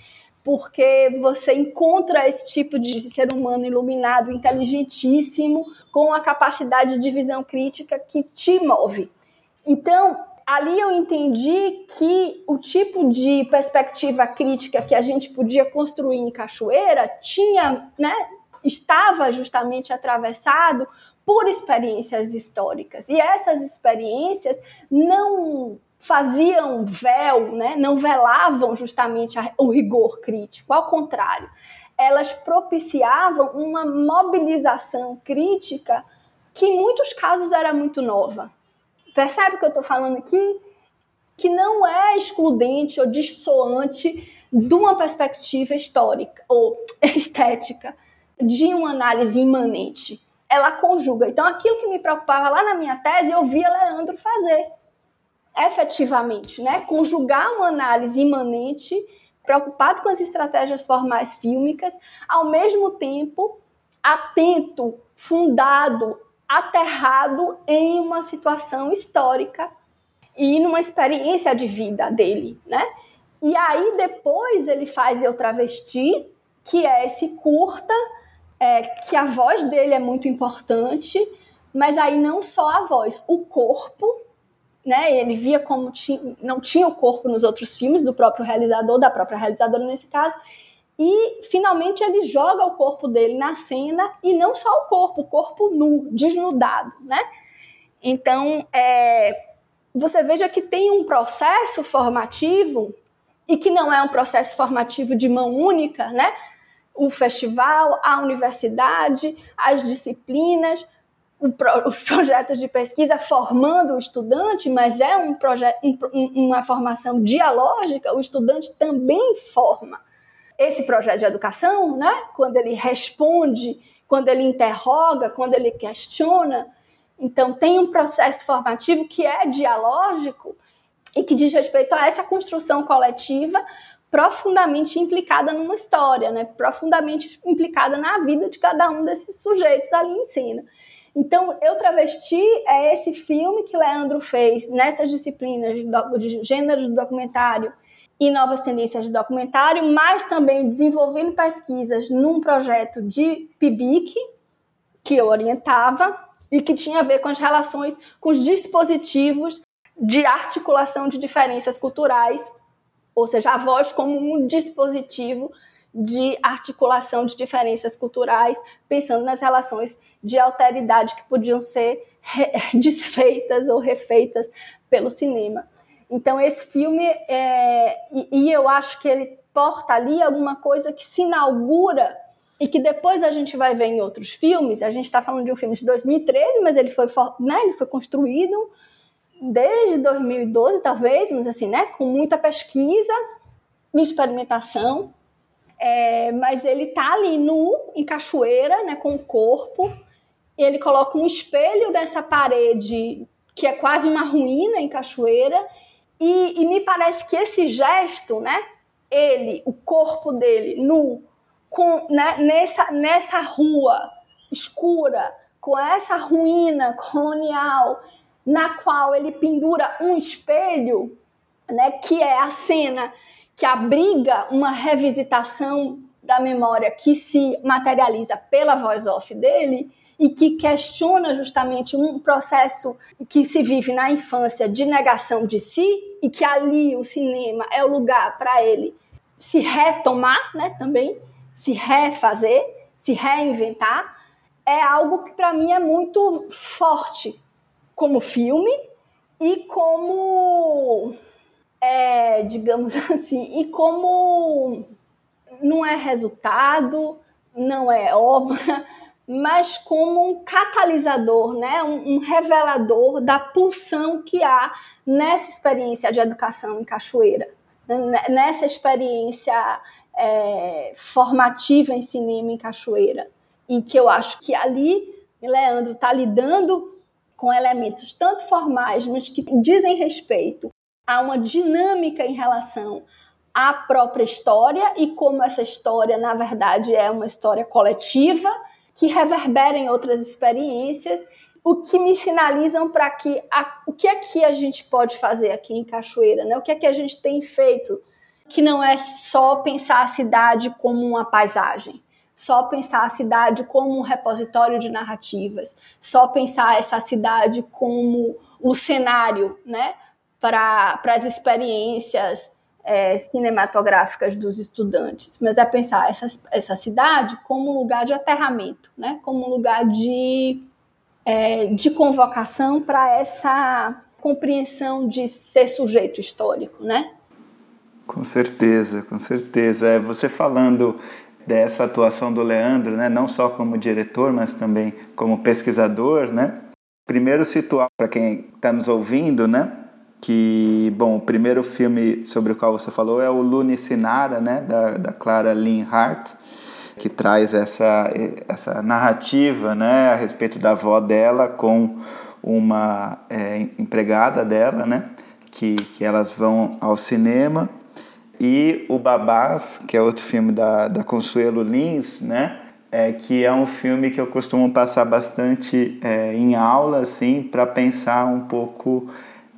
porque você encontra esse tipo de ser humano iluminado, inteligentíssimo, com a capacidade de visão crítica que te move. Então, ali eu entendi que o tipo de perspectiva crítica que a gente podia construir em Cachoeira tinha, né, estava justamente atravessado por experiências históricas. E essas experiências não faziam véu, né, não velavam justamente o rigor crítico, ao contrário, elas propiciavam uma mobilização crítica que em muitos casos era muito nova. Percebe o que eu estou falando aqui? Que não é excludente ou dissoante de uma perspectiva histórica ou *laughs* estética, de uma análise imanente. Ela conjuga. Então, aquilo que me preocupava lá na minha tese, eu via Leandro fazer efetivamente, né? Conjugar uma análise imanente, preocupado com as estratégias formais fílmicas, ao mesmo tempo atento, fundado, aterrado em uma situação histórica e numa experiência de vida dele, né? E aí depois ele faz Eu Travesti, que é esse curta, é, que a voz dele é muito importante, mas aí não só a voz, o corpo né? Ele via como tinha, não tinha o corpo nos outros filmes do próprio realizador, da própria realizadora nesse caso. E finalmente ele joga o corpo dele na cena e não só o corpo, o corpo nu, desnudado, né? Então, é, você veja que tem um processo formativo e que não é um processo formativo de mão única, né? O festival, a universidade, as disciplinas, *laughs* os projetos de pesquisa formando o estudante, mas é um um, uma formação dialógica, o estudante também forma esse projeto de educação, né? Quando ele responde, quando ele interroga, quando ele questiona. Então, tem um processo formativo que é dialógico e que diz respeito a essa construção coletiva profundamente implicada numa história, né? profundamente implicada na vida de cada um desses sujeitos ali em cena. Então, Eu Travesti é esse filme que Leandro fez nessas disciplinas de, de gêneros do documentário e novas tendências de documentário, mas também desenvolvendo pesquisas num projeto de PIBIC, que eu orientava, e que tinha a ver com as relações com os dispositivos de articulação de diferenças culturais, ou seja, a voz como um dispositivo de articulação de diferenças culturais, pensando nas relações de alteridade que podiam ser *laughs* desfeitas ou refeitas pelo cinema. Então, esse filme, é, e, e eu acho que ele porta ali alguma coisa que se inaugura e que depois a gente vai ver em outros filmes. A gente está falando de um filme de 2013, mas ele foi, né, ele foi construído desde 2012, talvez, mas assim, né, com muita pesquisa e experimentação. É, mas ele está ali nu, em cachoeira, né, com o corpo. E ele coloca um espelho nessa parede que é quase uma ruína em cachoeira e, e, me parece que esse gesto, né, ele, o corpo dele nu, com, né, nessa, nessa rua escura, com essa ruína colonial, na qual ele pendura um espelho, né, que é a cena que abriga uma revisitação da memória que se materializa pela voz off dele, e que questiona justamente um processo que se vive na infância de negação de si e que ali o cinema é o lugar para ele se retomar, né, também, se refazer, se reinventar, é algo que para mim é muito forte como filme e como é, digamos *laughs* assim, e como não é resultado, não é obra, *laughs* mas como um catalisador, né? um, um revelador da pulsão que há nessa experiência de educação em Cachoeira, né? nessa experiência é, formativa em cinema em Cachoeira, em que eu acho que ali Leandro está lidando com elementos tanto formais, mas que dizem respeito a uma dinâmica em relação à própria história e como essa história, na verdade, é uma história coletiva que reverberem outras experiências, o que me sinalizam para que a, o que é que a gente pode fazer aqui em Cachoeira, né? O que é que a gente tem feito que não é só pensar a cidade como uma paisagem, só pensar a cidade como um repositório de narrativas, só pensar essa cidade como o cenário, né? Para as experiências é, cinematográficas dos estudantes, mas é pensar essa, essa cidade como um lugar de aterramento, né? como um lugar de, é, de convocação para essa compreensão de ser sujeito histórico, né? Com certeza, com certeza. É, você falando dessa atuação do Leandro, né, não só como diretor, mas também como pesquisador, né? Primeiro situar para quem está nos ouvindo, né? que, bom, o primeiro filme sobre o qual você falou é o Lune Sinara, né, da, da Clara Lynn Hart, que traz essa, essa narrativa, né, a respeito da avó dela com uma é, empregada dela, né, que, que elas vão ao cinema, e o Babás, que é outro filme da, da Consuelo Lins, né, é, que é um filme que eu costumo passar bastante é, em aula, assim, para pensar um pouco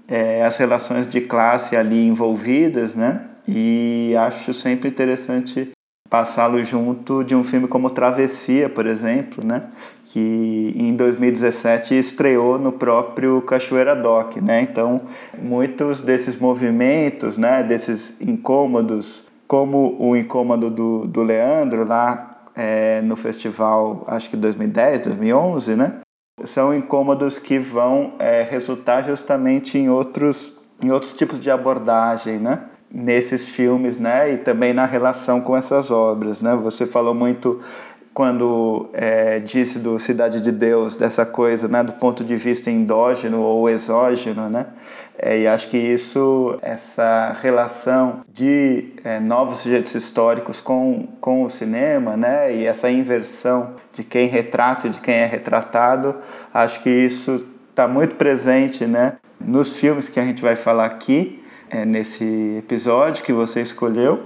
é, as relações de classe ali envolvidas, né? E acho sempre interessante passá-lo junto de um filme como Travessia, por exemplo, né? Que em 2017 estreou no próprio Cachoeira Doc, né? Então, muitos desses movimentos, né? Desses incômodos, como o incômodo do, do Leandro lá é, no festival, acho que 2010, 2011, né? são incômodos que vão é, resultar justamente em outros, em outros tipos de abordagem, né? Nesses filmes, né? E também na relação com essas obras, né? Você falou muito quando é, disse do Cidade de Deus, dessa coisa, né, do ponto de vista endógeno ou exógeno, né? É, e acho que isso, essa relação de é, novos sujeitos históricos com, com o cinema, né, e essa inversão de quem retrata e de quem é retratado, acho que isso está muito presente, né, nos filmes que a gente vai falar aqui, é, nesse episódio que você escolheu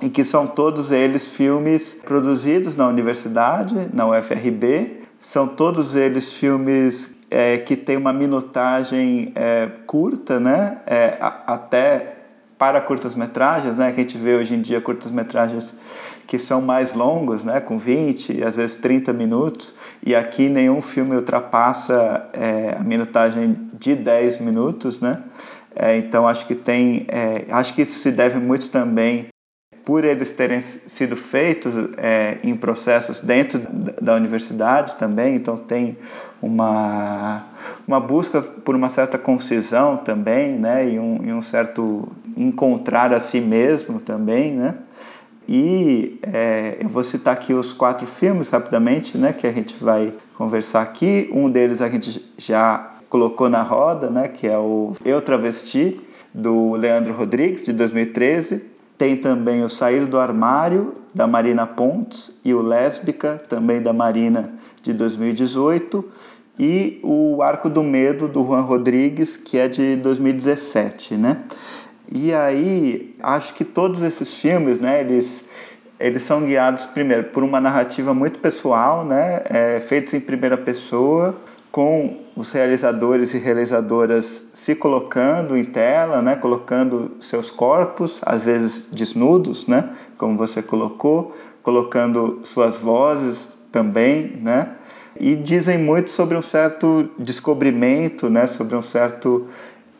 e que são todos eles filmes produzidos na universidade, na UFRB. São todos eles filmes é, que têm uma minutagem é, curta, né? É, a, até para curtas-metragens, né? Que a gente vê hoje em dia curtas-metragens que são mais longos, né? Com 20, às vezes 30 minutos. E aqui nenhum filme ultrapassa é, a minutagem de 10 minutos, né? É, então acho que tem, é, acho que isso se deve muito também por eles terem sido feitos é, em processos dentro da universidade também, então tem uma, uma busca por uma certa concisão também, né, e um, e um certo encontrar a si mesmo também, né, e é, eu vou citar aqui os quatro filmes rapidamente, né, que a gente vai conversar aqui. Um deles a gente já colocou na roda, né, que é o Eu Travesti, do Leandro Rodrigues, de 2013. Tem também o Sair do Armário, da Marina Pontes, e o Lésbica, também da Marina, de 2018. E o Arco do Medo, do Juan Rodrigues, que é de 2017, né? E aí, acho que todos esses filmes, né, eles, eles são guiados, primeiro, por uma narrativa muito pessoal, né, é, feitos em primeira pessoa, com os realizadores e realizadoras se colocando em tela, né, colocando seus corpos, às vezes desnudos, né, como você colocou, colocando suas vozes também, né, e dizem muito sobre um certo descobrimento, né, sobre um certo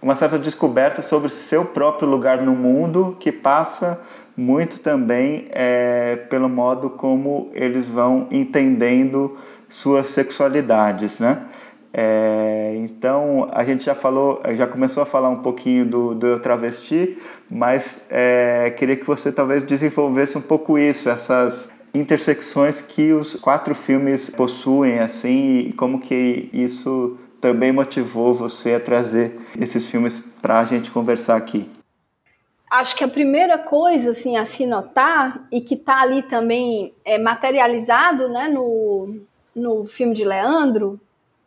uma certa descoberta sobre seu próprio lugar no mundo que passa muito também é, pelo modo como eles vão entendendo suas sexualidades, né? É, então a gente já falou, já começou a falar um pouquinho do, do Eu Travesti, mas é, queria que você talvez desenvolvesse um pouco isso, essas intersecções que os quatro filmes possuem, assim, e como que isso também motivou você a trazer esses filmes para a gente conversar aqui. Acho que a primeira coisa assim a se notar e que está ali também é, materializado, né, no, no filme de Leandro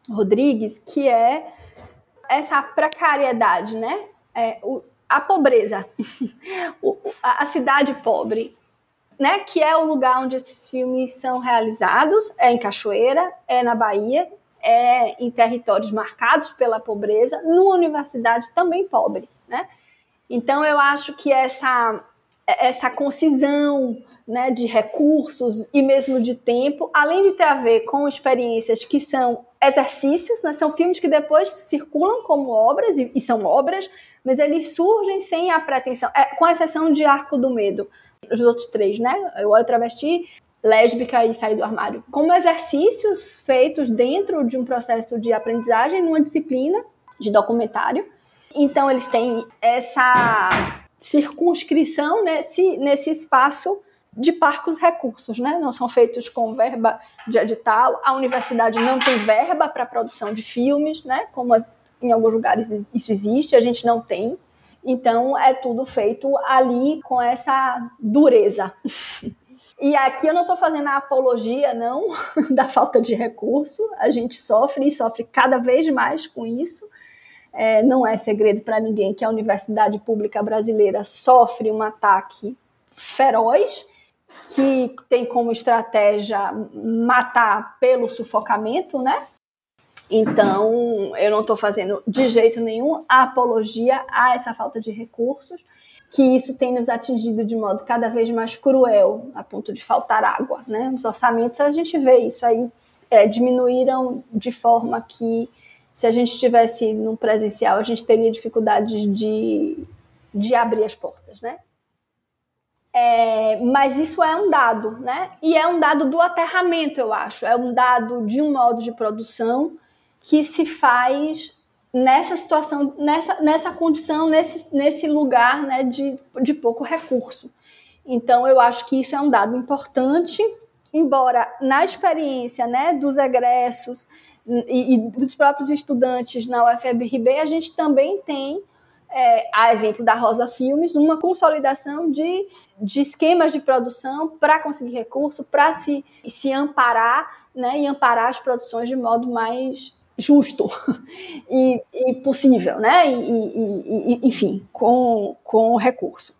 Rodrigues, que é essa precariedade, né? É, o, a pobreza, *laughs* o, a cidade pobre, né? Que é o lugar onde esses filmes são realizados, é em Cachoeira, é na Bahia, é em territórios marcados pela pobreza, numa universidade também pobre, né? Então eu acho que essa essa concisão né, de recursos e mesmo de tempo, além de ter a ver com experiências que são exercícios, né, são filmes que depois circulam como obras, e, e são obras, mas eles surgem sem a pretensão, é, com exceção de Arco do Medo, os outros três, né? Eu olho travesti, lésbica e sair do armário, como exercícios feitos dentro de um processo de aprendizagem numa disciplina de documentário. Então eles têm essa circunscrição nesse, nesse espaço de parcos recursos, né? Não são feitos com verba de edital. A universidade não tem verba para produção de filmes, né? Como as, em alguns lugares isso existe, a gente não tem. Então é tudo feito ali com essa dureza. *laughs* E aqui eu não estou fazendo a apologia, não, *laughs* da falta de recurso. A gente sofre e sofre cada vez mais com isso. É, não é segredo para ninguém que a universidade pública brasileira sofre um ataque feroz que tem como estratégia matar pelo sufocamento, né? Então, eu não estou fazendo de jeito nenhum apologia a essa falta de recursos, que isso tem nos atingido de modo cada vez mais cruel, a ponto de faltar água, né? Os orçamentos, a gente vê isso aí, é, diminuíram de forma que, se a gente estivesse no presencial, a gente teria dificuldades de, de abrir as portas, né? É, mas isso é um dado, né? E é um dado do aterramento, eu acho. É um dado de um modo de produção que se faz nessa situação, nessa, nessa condição, nesse, nesse lugar né, de, de pouco recurso. Então, eu acho que isso é um dado importante embora na experiência né, dos egressos e, e dos próprios estudantes na UFRB, a gente também tem, é, a exemplo da Rosa Filmes, uma consolidação de, de esquemas de produção para conseguir recurso, para se, se amparar né, e amparar as produções de modo mais justo *laughs* e, e possível, né? E, e, e, enfim, com, com recurso.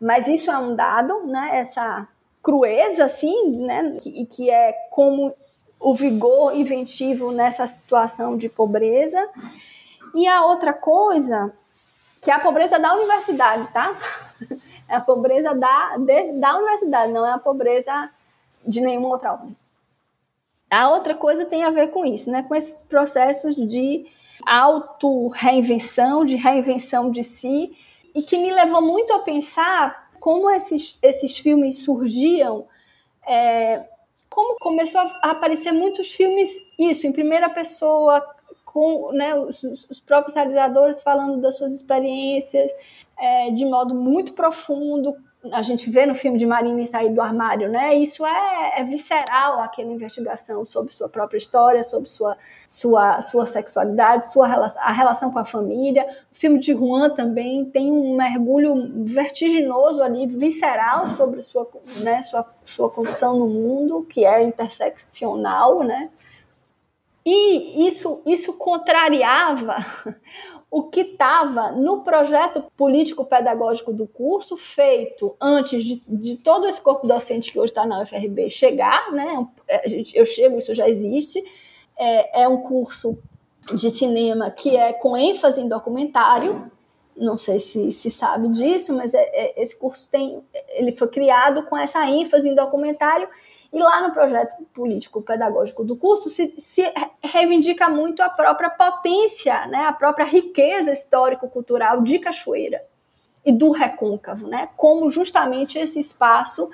Mas isso é um dado, né? Essa crueza, assim, né? E que, é como o vigor inventivo nessa situação de pobreza. E a outra coisa, que é a pobreza da universidade, tá? *laughs* É a pobreza da, de, da universidade, não é a pobreza de nenhuma outra ordem. A outra coisa tem a ver com isso, né? Com esses processos de auto-reinvenção, de reinvenção de si, e que me levou muito a pensar como esses, esses filmes surgiam, é, como começou a aparecer muitos filmes, isso, em primeira pessoa, com né, os, os, próprios realizadores falando das suas experiências é, de modo muito profundo. A gente vê no filme de Marina sair do armário, né? Isso é, é, visceral, aquela investigação sobre sua própria história, sobre sua, sua, sua sexualidade, sua relação, a relação com a família. O filme de Juan também tem um mergulho vertiginoso ali, visceral, sobre sua, né, sua, sua condição no mundo, que é interseccional, né? E isso, isso contrariava *laughs* o que estava no projeto político-pedagógico do curso, feito antes de, de, todo esse corpo docente que hoje está na UFRB chegar, né? É, eu chego, isso já existe. É, é um curso de cinema que é com ênfase em documentário. Não sei se se sabe disso, mas é, é, esse curso tem, ele foi criado com essa ênfase em documentário e lá no projeto político-pedagógico do curso se, se, reivindica muito a própria potência, né, a própria riqueza histórico-cultural de Cachoeira e do Recôncavo, né, como justamente esse espaço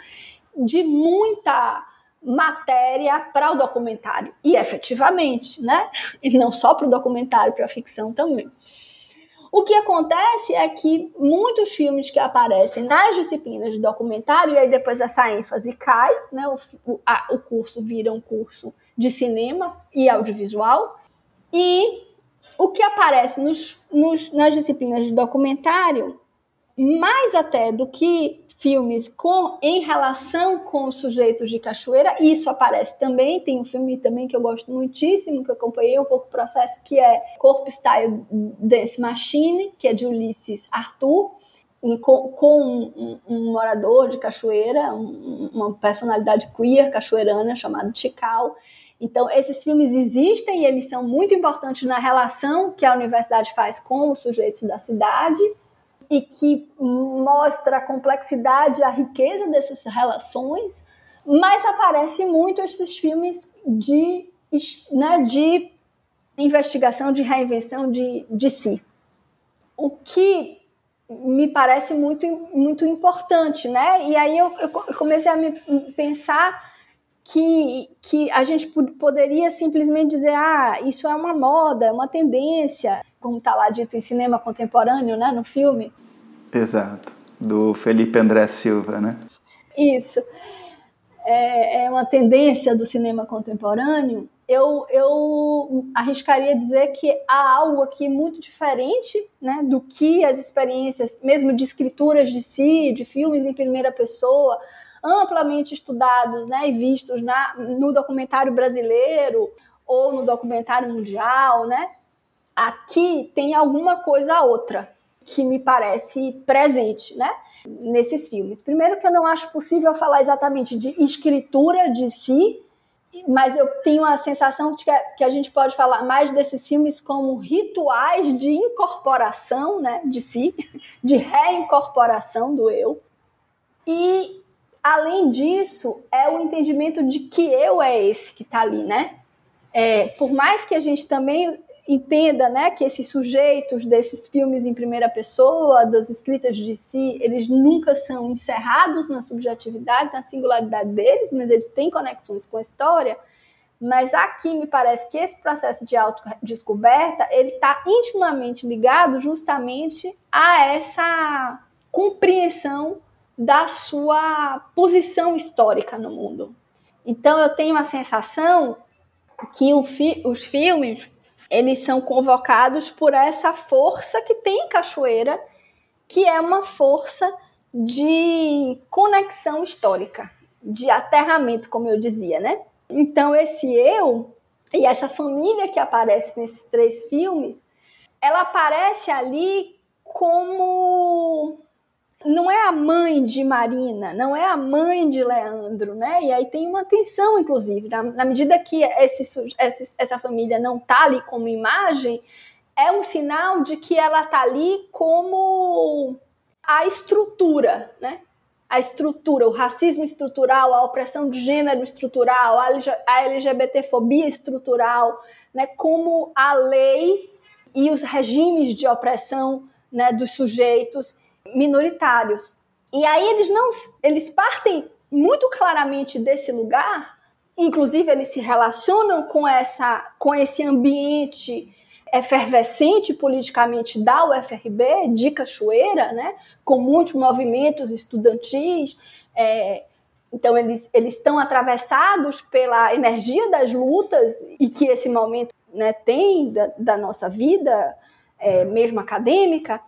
de muita matéria para o documentário. E efetivamente, né? E não só para o documentário, para a ficção também. O que acontece é que muitos filmes que aparecem nas disciplinas de documentário, e aí depois essa ênfase cai, né? o, a, o curso vira um curso de cinema e audiovisual, e o que aparece nos, nos, nas disciplinas de documentário, mais até do que filmes com em relação com os sujeitos de Cachoeira. Isso aparece também. Tem um filme também que eu gosto muitíssimo, que eu acompanhei um pouco o processo, que é Corpo Style Dance Machine, que é de Ulisses Arthur. Com, com um, um, morador de Cachoeira, um, uma personalidade queer cachoeirana chamado Tikal. Então, esses filmes existem e eles são muito importantes na relação que a universidade faz com os sujeitos da cidade e que mostra a complexidade, a riqueza dessas relações, mas aparece muito esses filmes de, né, de investigação, de reinvenção de, de si. O que me parece muito, muito importante, né? E aí eu, eu comecei a me pensar que, que a gente poderia simplesmente dizer, ah, isso é uma moda, é uma tendência, como está lá dito em cinema contemporâneo, né, no filme. Exato, do Felipe André Silva, né? Isso. É, é uma tendência do cinema contemporâneo. Eu, eu arriscaria dizer que há algo aqui muito diferente né, do que as experiências, mesmo de escrituras de si, de filmes em primeira pessoa, amplamente estudados né, e vistos na, no documentário brasileiro ou no documentário mundial, né? Aqui tem alguma coisa outra que me parece presente, né? Nesses filmes. Primeiro que eu não acho possível falar exatamente de escritura de si, mas eu tenho a sensação de que a gente pode falar mais desses filmes como rituais de incorporação, né, de si, *laughs* de reincorporação do eu. E além disso, é o entendimento de que eu é esse que está ali, né? É, por mais que a gente também entenda né, que esses sujeitos desses filmes em primeira pessoa, das escritas de si, eles nunca são encerrados na subjetividade, na singularidade deles, mas eles têm conexões com a história. Mas aqui me parece que esse processo de autodescoberta ele está intimamente ligado justamente a essa compreensão da sua posição histórica no mundo. Então eu tenho a sensação que fi os filmes eles são convocados por essa força que tem em Cachoeira, que é uma força de conexão histórica, de aterramento, como eu dizia, né? Então esse eu e essa família que aparece nesses três filmes, ela aparece ali como não é a mãe de Marina, não é a mãe de Leandro, né? E aí tem uma tensão, inclusive, na, na medida que esse, esse, essa família não tá ali como imagem, é um sinal de que ela tá ali como a estrutura, né? A estrutura, o racismo estrutural, a opressão de gênero estrutural, a LGBTfobia estrutural, né? Como a lei e os regimes de opressão né, dos sujeitos minoritários. E aí eles não, eles partem muito claramente desse lugar, inclusive eles se relacionam com essa com esse ambiente efervescente politicamente da UFRB, de Cachoeira, né, com muitos movimentos estudantis, é, então eles, eles estão atravessados pela energia das lutas e que esse momento né, tem da, da nossa vida, é, mesmo acadêmica,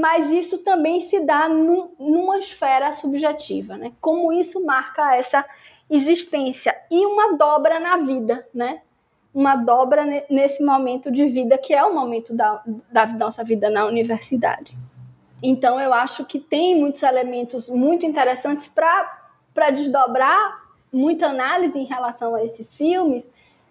mas isso também se dá num, numa esfera subjetiva, né? Como isso marca essa existência e uma dobra na vida, né? Uma dobra nesse momento de vida que é o momento da, da nossa vida na universidade. Então eu acho que tem muitos elementos muito interessantes para desdobrar muita análise em relação a esses filmes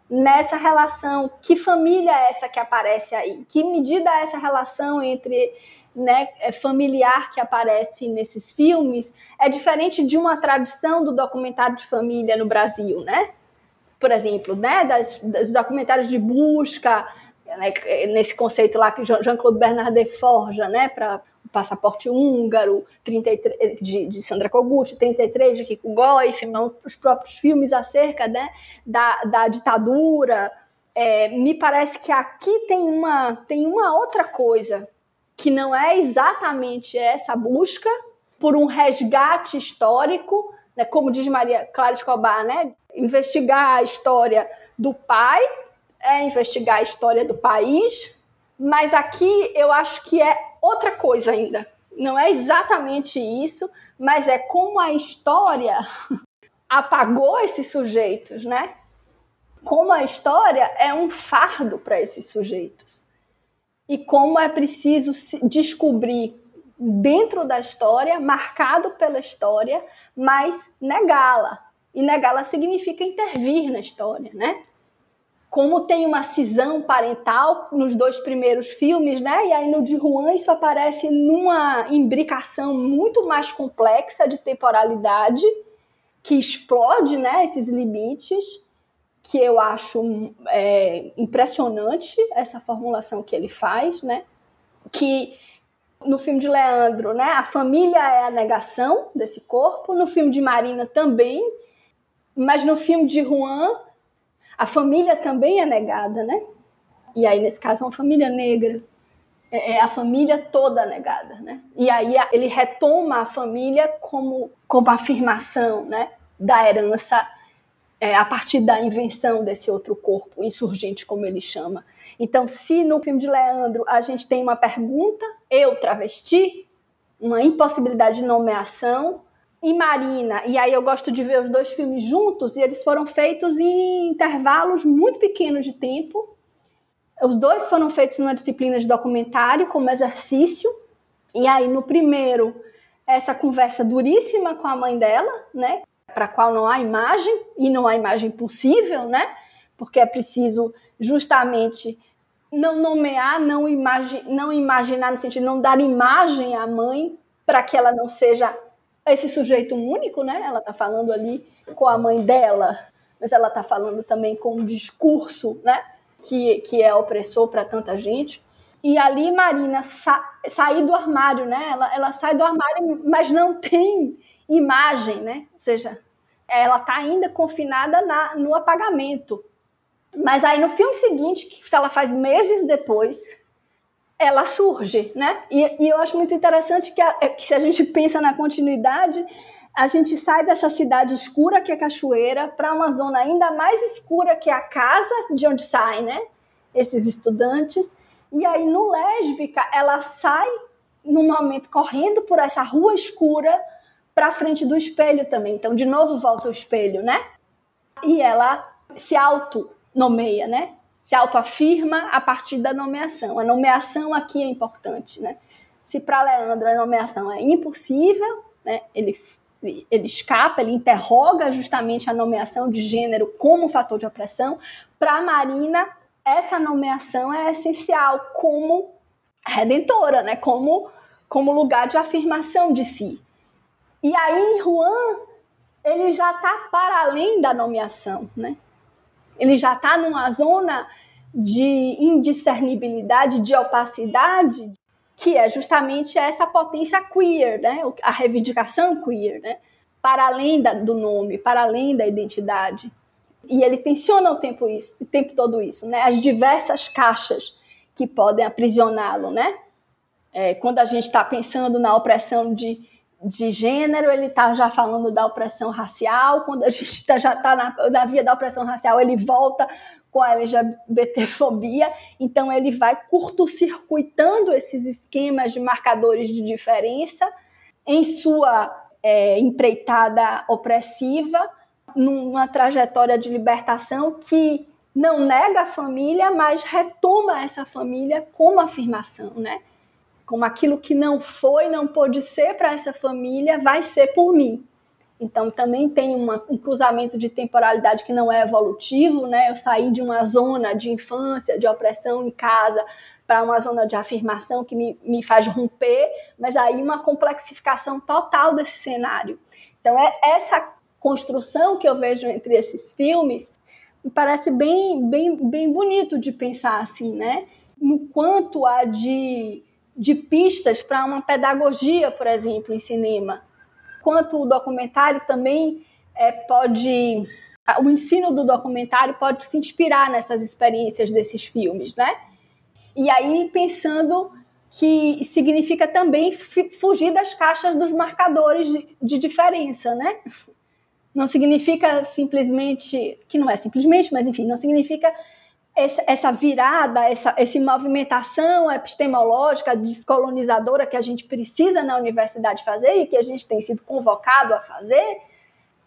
nessa relação, que família é essa que aparece aí? Que medida é essa relação entre né, é familiar que aparece nesses filmes? É diferente de uma tradição do documentário de família no Brasil, né? Por exemplo, né, das, dos documentários de busca, né, nesse conceito lá que Jean-Claude Bernardet forja, né, para Passaporte Húngaro, 33, de, de Sandra Kogut, 33 de Kiko Goif, os próprios filmes acerca né, da, da ditadura. É, me parece que aqui tem uma, tem uma outra coisa, que não é exatamente essa busca por um resgate histórico, né, como diz Maria Clara Escobar, né, investigar a história do pai é investigar a história do país, mas aqui eu acho que é outra coisa ainda. Não é exatamente isso, mas é como a história *laughs* apagou esses sujeitos, né? Como a história é um fardo para esses sujeitos. E como é preciso descobrir dentro da história, marcado pela história, mas negá-la. E negá-la significa intervir na história, né? Como tem uma cisão parental nos dois primeiros filmes, né? E aí no de Juan isso aparece numa imbricação muito mais complexa de temporalidade que explode, né? Esses limites que eu acho é, impressionante essa formulação que ele faz, né? Que no filme de Leandro, né? A família é a negação desse corpo. No filme de Marina também, mas no filme de Juan a família também é negada, né? E aí, nesse caso, é uma família negra. É, é a família toda negada, né? E aí ele retoma a família como, como afirmação, né? Da herança é, a partir da invenção desse outro corpo insurgente, como ele chama. Então, se no filme de Leandro a gente tem uma pergunta, eu travesti, uma impossibilidade de nomeação, e Marina. E aí eu gosto de ver os dois filmes juntos e eles foram feitos em intervalos muito pequenos de tempo. Os dois foram feitos numa disciplina de documentário como exercício. E aí no primeiro essa conversa duríssima com a mãe dela, né? Para qual não há imagem e não há imagem possível, né? Porque é preciso justamente não nomear, não, imagi não imaginar no sentido de não dar imagem à mãe para que ela não seja esse sujeito único, né? Ela está falando ali com a mãe dela, mas ela está falando também com um discurso, né? Que, que é opressor para tanta gente. E ali Marina sa sair do armário, né? Ela, ela sai do armário, mas não tem imagem, né? Ou seja, ela está ainda confinada na, no apagamento. Mas aí no filme seguinte, que ela faz meses depois, ela surge, né? E, e eu acho muito interessante que, a, é, que, se a gente pensa na continuidade, a gente sai dessa cidade escura que é Cachoeira para uma zona ainda mais escura que é a casa de onde saem, né? Esses estudantes. E aí no Lésbica ela sai num momento correndo por essa rua escura para frente do espelho também. Então de novo volta o espelho, né? E ela se auto nomeia, né? Se autoafirma a partir da nomeação. A nomeação aqui é importante, né? Se para Leandro a nomeação é impossível, né? Ele ele escapa, ele interroga justamente a nomeação de gênero como fator de opressão. Para Marina, essa nomeação é essencial como redentora, né? como, como lugar de afirmação de si. E aí, Juan, ele já está para além da nomeação, né? Ele já está numa zona de indiscernibilidade, de opacidade, que é justamente essa potência queer, né? a reivindicação queer, né? para além da, do nome, para além da identidade. E ele tensiona o tempo, isso, o tempo todo isso, né? as diversas caixas que podem aprisioná-lo. Né? É, quando a gente está pensando na opressão de, de gênero, ele está já falando da opressão racial, quando a *laughs* gente tá, já está na, na via da opressão racial, ele volta com a LGBTfobia, então ele vai curto-circuitando esses esquemas de marcadores de diferença em sua é, empreitada opressiva, numa trajetória de libertação que não nega a família, mas retoma essa família como afirmação, né? Como aquilo que não foi, não pôde ser para essa família, vai ser por mim. Então também tem uma, um cruzamento de temporalidade que não é evolutivo, né? Eu saí de uma zona de infância, de opressão em casa, para uma zona de afirmação que me, me faz romper, mas aí uma complexificação total desse cenário. Então é essa construção que eu vejo entre esses filmes me parece bem, bem, bem bonito de pensar assim, né? No quanto há de, de pistas para uma pedagogia, por exemplo, em cinema quanto o documentário também é, pode. O ensino do documentário pode se inspirar nessas experiências desses filmes, né? E aí pensando que significa também fugir das caixas dos marcadores de, de diferença, né? Não significa simplesmente, que não é simplesmente, mas enfim, não significa essa virada, essa, essa movimentação epistemológica descolonizadora que a gente precisa na universidade fazer e que a gente tem sido convocado a fazer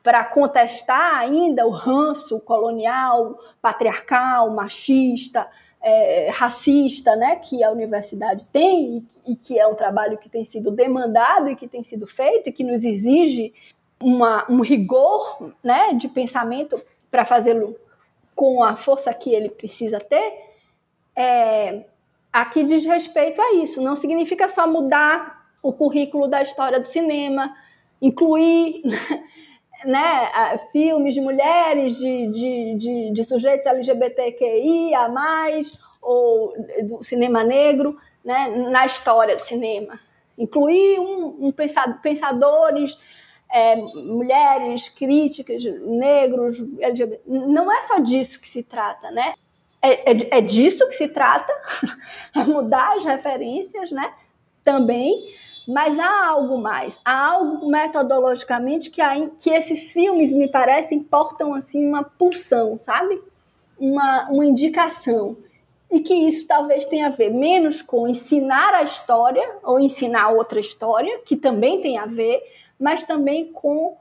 para contestar ainda o ranço colonial, patriarcal, machista, é, racista, né, que a universidade tem e, e, que é um trabalho que tem sido demandado e que tem sido feito e que nos exige uma, um rigor, né, de pensamento para fazê-lo com a força que ele precisa ter, é, aqui diz respeito a isso. Não significa só mudar o currículo da história do cinema, incluir *laughs* né, filmes de mulheres, de, de, de, de sujeitos LGBTQIA, ou do cinema negro, né, na história do cinema. Incluir um, um pensadores é, mulheres, críticas, negros, LGBT. Não é só disso que se trata, né? É, é, é disso que se trata, *laughs* é mudar as referências, né? Também, mas há algo mais, há algo metodologicamente que, há, que esses filmes me parecem portam assim uma pulsão, sabe? Uma, uma indicação e que isso talvez tenha a ver menos com ensinar a história ou ensinar outra história, que também tem a ver, mas também com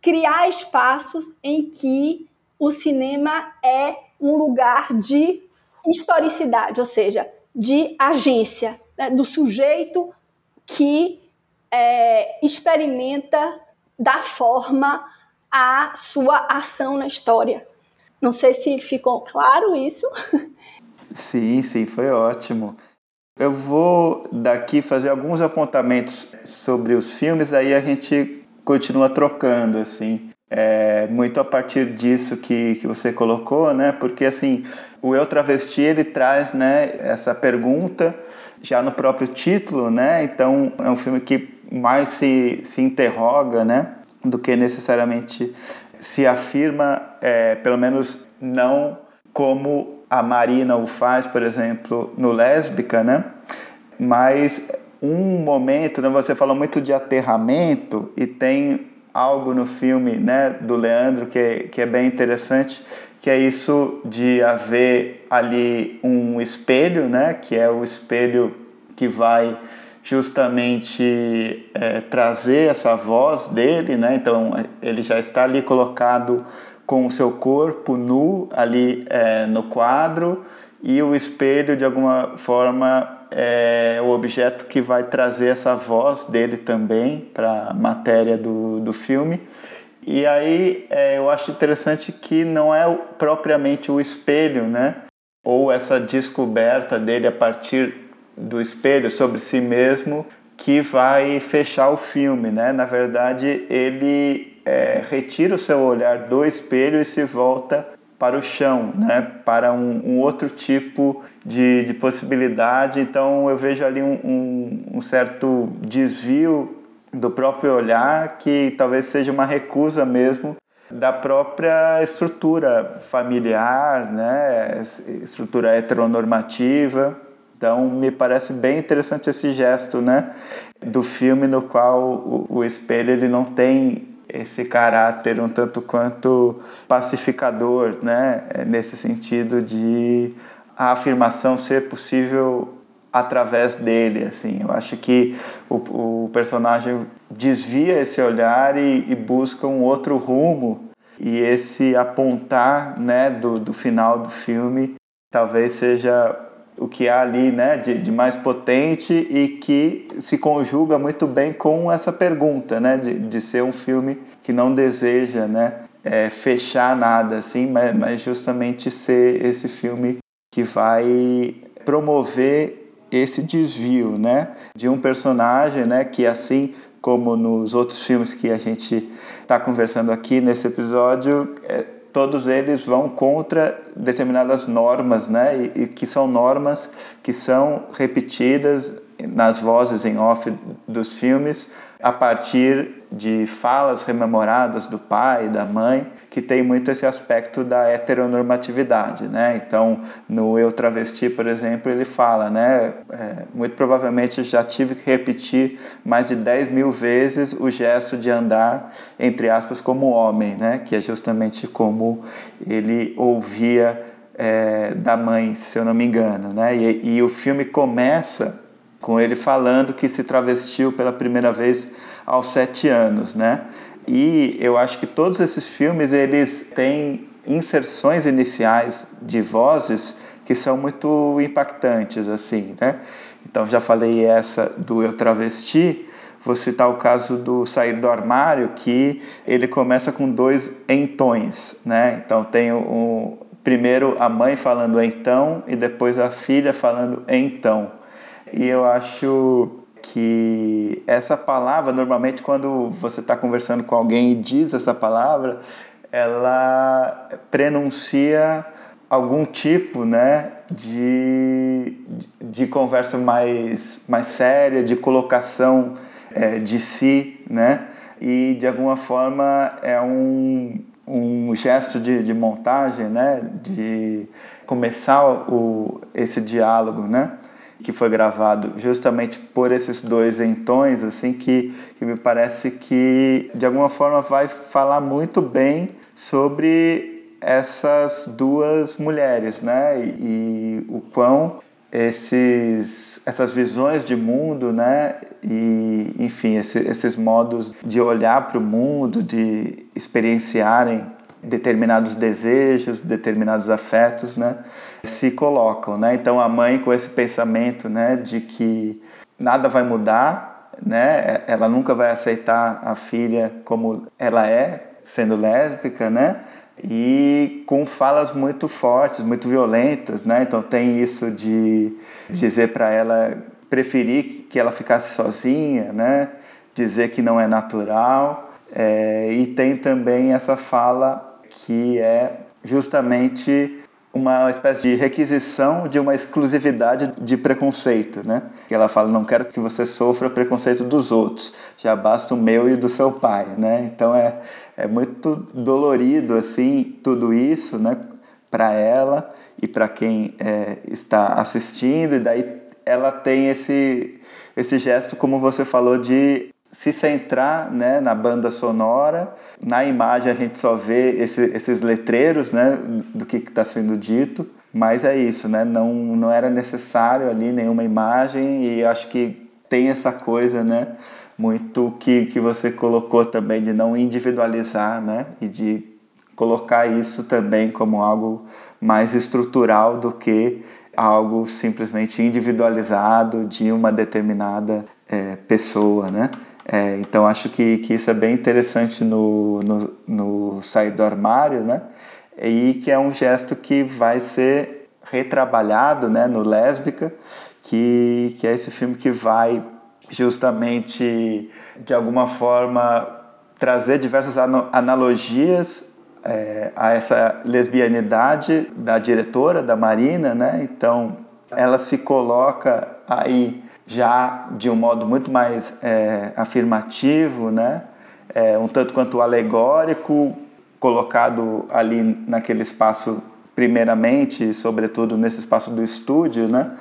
criar espaços em que o cinema é um lugar de historicidade, ou seja, de agência, né, do sujeito que é, experimenta da forma a sua ação na história. Não sei se ficou claro isso. Sim, sim, foi ótimo. Eu vou daqui fazer alguns apontamentos sobre os filmes, aí a gente continua trocando, assim. É, muito a partir disso que, que você colocou, né? Porque, assim, o Eu Travesti, ele traz, né, essa pergunta já no próprio título, né? Então, é um filme que mais se, se interroga, né? Do que necessariamente se afirma, é, pelo menos não como a Marina o faz, por exemplo, no Lésbica, né? Mas um momento, né, você falou muito de aterramento e tem algo no filme né, do Leandro que, que é bem interessante, que é isso de haver ali um espelho, né, que é o espelho que vai justamente é, trazer essa voz dele, né? Então ele já está ali colocado com o seu corpo nu ali é, no quadro e o espelho de alguma forma é o objeto que vai trazer essa voz dele também para a matéria do, do filme. E aí é, eu acho interessante que não é propriamente o espelho, né? Ou essa descoberta dele a partir do espelho sobre si mesmo que vai fechar o filme, né? Na verdade, ele é, retira o seu olhar do espelho e se volta para o chão, né? Para um, um outro tipo de, de, possibilidade. Então, eu vejo ali um, um, um certo desvio do próprio olhar que talvez seja uma recusa mesmo da própria estrutura familiar, né? Estrutura heteronormativa então, me parece bem interessante esse gesto, né, do filme no qual o, o espelho ele não tem esse caráter um tanto quanto pacificador, né, é, nesse sentido de a afirmação ser possível através dele, assim. Eu acho que o, o personagem desvia esse olhar e, e, busca um outro rumo e esse apontar, né, do, do final do filme talvez seja o que há ali né, de, de, mais potente e que se conjuga muito bem com essa pergunta, né, de, de ser um filme que não deseja né, é, fechar nada, assim, mas, mas justamente ser esse filme que vai promover esse desvio né, de um personagem né, que, assim como nos outros filmes que a gente está conversando aqui nesse episódio, é, todos eles vão contra determinadas normas, né? E, e, que são normas que são repetidas nas vozes em off dos filmes a partir de falas rememoradas do pai da mãe, que tem muito esse aspecto da heteronormatividade, né? Então, no Eu Travesti, por exemplo, ele fala, né? É, muito provavelmente já tive que repetir mais de 10 mil vezes o gesto de andar, entre aspas, como homem, né? Que é justamente como ele ouvia é, da mãe, se eu não me engano, né? E, e o filme começa com ele falando que se travestiu pela primeira vez aos sete anos, né? E eu acho que todos esses filmes eles têm inserções iniciais de vozes que são muito impactantes, assim, né? Então já falei essa do Eu Travesti, vou citar o caso do Sair do Armário, que ele começa com dois entões, né? Então tem o, o primeiro a mãe falando então e depois a filha falando então. E eu acho que essa palavra, normalmente, quando você está conversando com alguém e diz essa palavra, ela prenuncia algum tipo né, de, de conversa mais, mais séria, de colocação é, de si, né? E de alguma forma é um, um gesto de, de montagem, né? De começar o, esse diálogo, né? Que foi gravado justamente por esses dois entões, assim, que, que me parece que de alguma forma vai falar muito bem sobre essas duas mulheres, né? E, e o quão esses, essas visões de mundo, né? E, enfim, esse, esses modos de olhar para o mundo, de experienciarem determinados desejos, determinados afetos, né? Se colocam, né? Então a mãe com esse pensamento, né, de que nada vai mudar, né? Ela nunca vai aceitar a filha como ela é, sendo lésbica, né? E com falas muito fortes, muito violentas, né? Então tem isso de dizer para ela preferir que ela ficasse sozinha, né? Dizer que não é natural. É, e tem também essa fala que é justamente uma espécie de requisição de uma exclusividade de preconceito, né? Ela fala, não quero que você sofra preconceito dos outros, já basta o meu e do seu pai, né? Então é, é muito dolorido, assim, tudo isso, né? Para ela e para quem é, está assistindo, e daí ela tem esse, esse gesto, como você falou, de se centrar né, na banda sonora. Na imagem a gente só vê esse, esses letreiros né, do que está sendo dito. Mas é isso, né? Não, não era necessário ali nenhuma imagem e acho que tem essa coisa, né? Muito que, que você colocou também de não individualizar, né? E de colocar isso também como algo mais estrutural do que algo simplesmente individualizado de uma determinada é, pessoa, né? É, então acho que, que isso é bem interessante no, no, no sair do armário, né? e que é um gesto que vai ser retrabalhado né, no Lésbica, que, que é esse filme que vai justamente, de alguma forma, trazer diversas analogias é, a essa lesbianidade da diretora, da Marina, né? Então, ela se coloca aí já de um modo muito mais é, afirmativo, né? É, um tanto quanto alegórico, colocado ali naquele espaço primeiramente, sobretudo nesse espaço do estúdio, né?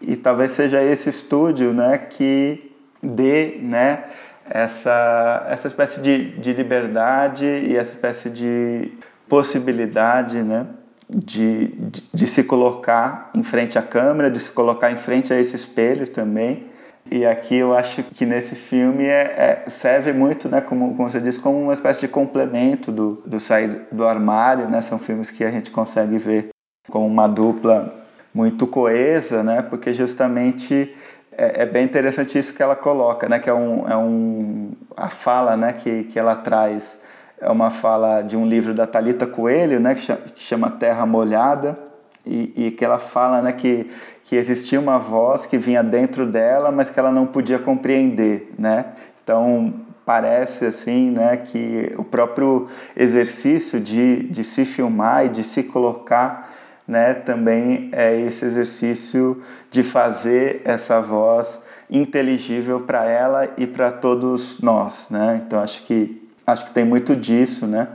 E talvez seja esse estúdio, né, que dê, né, essa essa espécie de, de liberdade e essa espécie de possibilidade, né, de, de, de se colocar em frente à câmera, de se colocar em frente a esse espelho também e aqui eu acho que nesse filme é, é, serve muito, né, como, como você disse, como uma espécie de complemento do, do sair do armário, né? São filmes que a gente consegue ver com uma dupla muito coesa, né? Porque justamente é, é, bem interessante isso que ela coloca, né? Que é um, é um a fala, né? Que, que ela traz é uma fala de um livro da Talita Coelho, né? Que chama, Terra Molhada e, e que ela fala, né? Que que existia uma voz que vinha dentro dela, mas que ela não podia compreender, né? Então parece assim, né, que o próprio exercício de, de se filmar e de se colocar, né, também é esse exercício de fazer essa voz inteligível para ela e para todos nós, né? Então acho que acho que tem muito disso, né?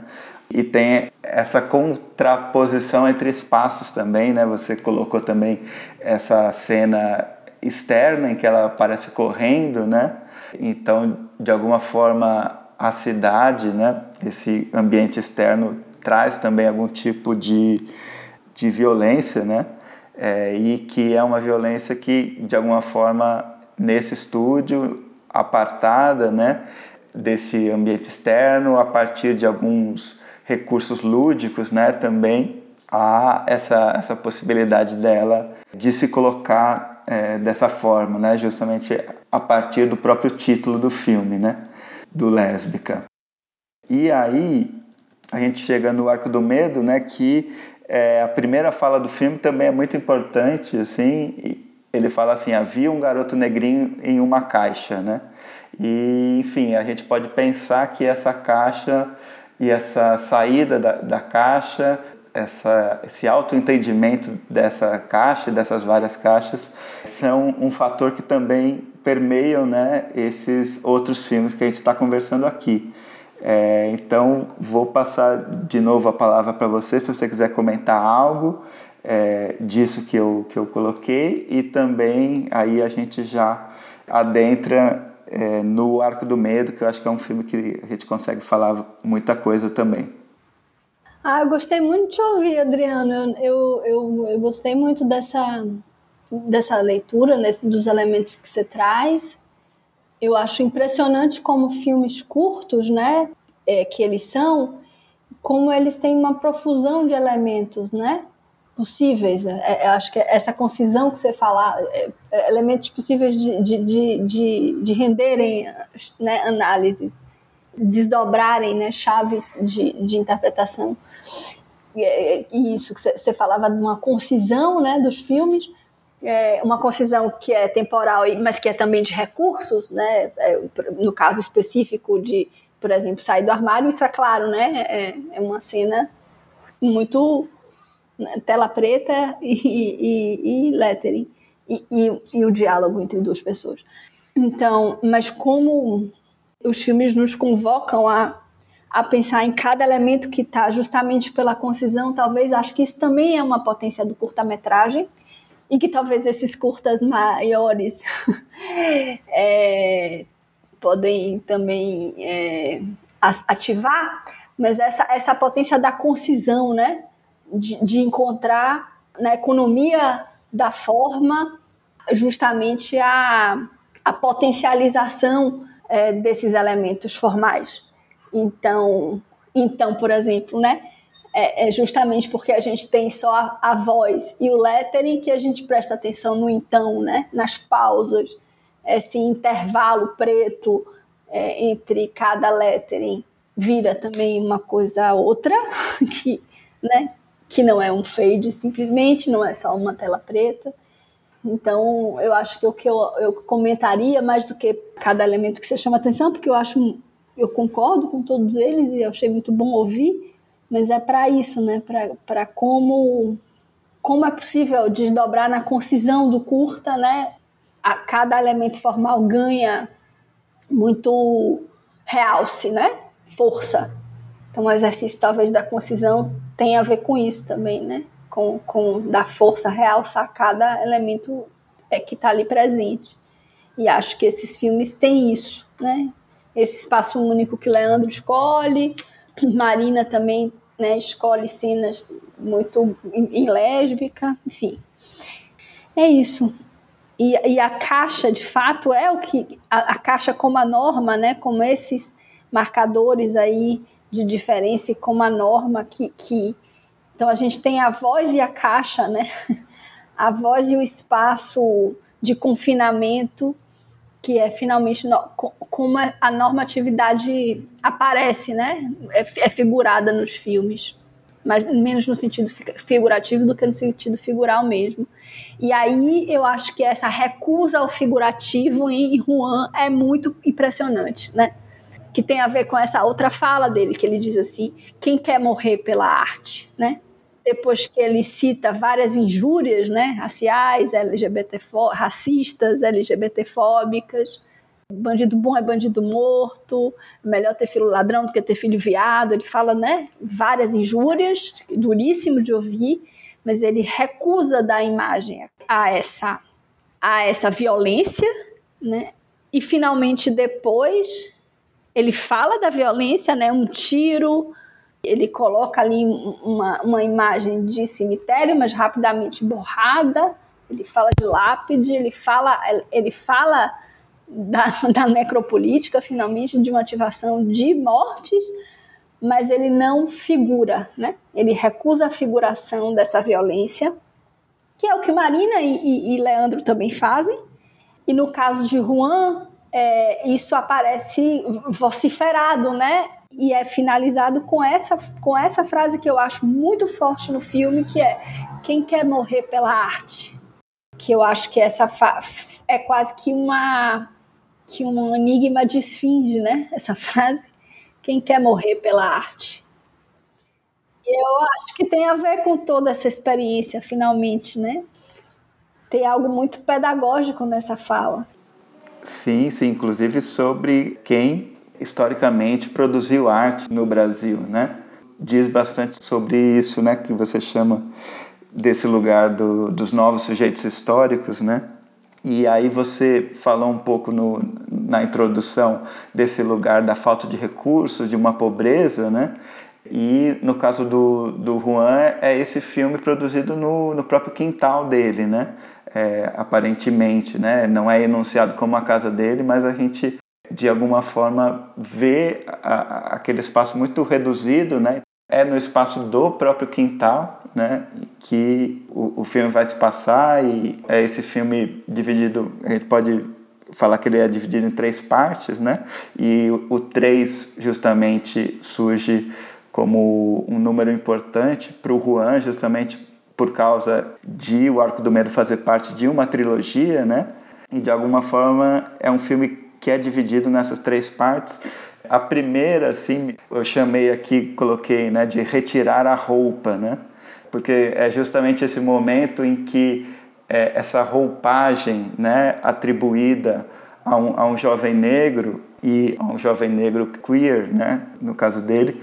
e tem essa contraposição entre espaços também, né? Você colocou também essa cena externa em que ela aparece correndo, né? Então, de alguma forma, a cidade, né? Esse ambiente externo traz também algum tipo de, de violência, né? É, e que é uma violência que, de alguma forma, nesse estúdio, apartada, né? Desse ambiente externo, a partir de alguns recursos lúdicos, né, também há essa, essa possibilidade dela de se colocar é, dessa forma, né, justamente a partir do próprio título do filme, né, do Lésbica. E aí a gente chega no Arco do Medo, né, que é, a primeira fala do filme também é muito importante, assim, ele fala assim, havia um garoto negrinho em uma caixa, né, e enfim, a gente pode pensar que essa caixa e essa saída da, da caixa, essa, esse autoentendimento dessa caixa, dessas várias caixas, são um fator que também permeiam né, esses outros filmes que a gente está conversando aqui. É, então, vou passar de novo a palavra para você, se você quiser comentar algo é, disso que eu, que eu coloquei, e também aí a gente já adentra é, no Arco do Medo, que eu acho que é um filme que a gente consegue falar muita coisa também. Ah, eu gostei muito de ouvir, Adriano. Eu, eu, eu gostei muito dessa, dessa leitura, nesse, dos elementos que você traz. Eu acho impressionante como filmes curtos, né, é, que eles são, como eles têm uma profusão de elementos, né? Possíveis. É, é, acho que essa concisão que você fala, é, é, elementos possíveis de, de, de, de, de renderem né, análises, desdobrarem né, chaves de, de interpretação. E, e isso que você falava de uma concisão né, dos filmes, é uma concisão que é temporal, mas que é também de recursos, né? É, no caso específico de, por exemplo, sair do armário, isso é claro, né? É, é uma cena muito né, tela preta e, e, e lettering e, e, e o diálogo entre duas pessoas. Então, mas como os filmes nos convocam a, a pensar em cada elemento que está justamente pela concisão, talvez acho que isso também é uma potência do curta-metragem e que talvez esses curtas maiores *laughs* é, podem também é, ativar, mas essa, essa potência da concisão, né? De, de encontrar na economia da forma justamente a, a potencialização é, desses elementos formais. Então, então, por exemplo, né? É, é, justamente porque a gente tem só a, a, voz e o lettering que a gente presta atenção no então, né? Nas pausas, esse intervalo preto é, entre cada lettering vira também uma coisa outra *laughs* que, né? Que não é um fade simplesmente, não é só uma tela preta. Então, eu acho que o que eu, eu comentaria mais do que cada elemento que você chama atenção, porque eu acho, eu concordo com todos eles e eu achei muito bom ouvir, mas é para isso, né? Para como como é possível desdobrar na concisão do curta, né? A, cada elemento formal ganha muito realce, né? Força. Então, o exercício talvez da concisão tem a ver com isso também, né? com, com da força realçar cada elemento é, que está ali presente. E acho que esses filmes têm isso, né? Esse espaço único que Leandro escolhe, *clears throat* Marina também né, escolhe cenas muito em, em lésbica, enfim. É isso. E, e, a caixa, de fato, é o que. A, a, caixa como a norma, né? Como esses marcadores aí de diferença e como a norma que, que então a gente tem a voz e a caixa, né? *laughs* A voz e o espaço de confinamento, que é finalmente no, como a normatividade aparece, né? É, é figurada nos filmes mas menos no sentido figurativo do que no sentido figural mesmo. E aí eu acho que essa recusa ao figurativo em Juan é muito impressionante, né? Que tem a ver com essa outra fala dele, que ele diz assim: quem quer morrer pela arte, né? depois que ele cita várias injúrias, né, raciais, LGBT racistas, LGBTfóbicas. Bandido bom é bandido morto, melhor ter filho ladrão do que ter filho viado. Ele fala, né, várias injúrias, duríssimo de ouvir, mas ele recusa dar imagem a essa a essa violência, né? E finalmente depois ele fala da violência, né, um tiro, ele coloca ali uma, uma imagem de cemitério, mas rapidamente borrada. Ele fala de lápide, ele fala, ele fala da, *laughs* da necropolítica, finalmente, de uma ativação de mortes, mas ele não figura, né? Ele recusa a figuração dessa violência, que é o que Marina e, e, e Leandro também fazem. E no caso de Juan, é, isso aparece vociferado, né? e é finalizado com essa, com essa frase que eu acho muito forte no filme, que é quem quer morrer pela arte. Que eu acho que essa é quase que uma que um enigma de esfinge, né? Essa *laughs* frase, quem quer morrer pela arte. Eu acho que tem a ver com toda essa experiência, finalmente, né? Tem algo muito pedagógico nessa fala. Sim, sim, inclusive sobre quem historicamente produziu arte no Brasil, né? Diz bastante sobre isso, né? Que você chama desse lugar do, dos novos sujeitos históricos, né? E aí você falou um pouco no, na introdução desse lugar da falta de recursos, de uma pobreza, né? E no caso do, do Juan, é esse filme produzido no, no próprio quintal dele, né? É, aparentemente, né? Não é enunciado como a casa dele, mas a gente de alguma forma ver a, aquele espaço muito reduzido, né? É no espaço do próprio quintal, né? Que o, o filme vai se passar e é esse filme dividido, a gente pode falar que ele é dividido em três partes, né? E o, o três justamente surge como um número importante para o Juan, justamente por causa de O Arco do Medo fazer parte de uma trilogia, né? E de alguma forma é um filme que é dividido nessas três partes. A primeira, assim, eu chamei aqui, coloquei, né, de retirar a roupa, né? Porque é justamente esse momento em que é, essa roupagem, né, atribuída a um, a um jovem negro e a um jovem negro queer, né, no caso dele,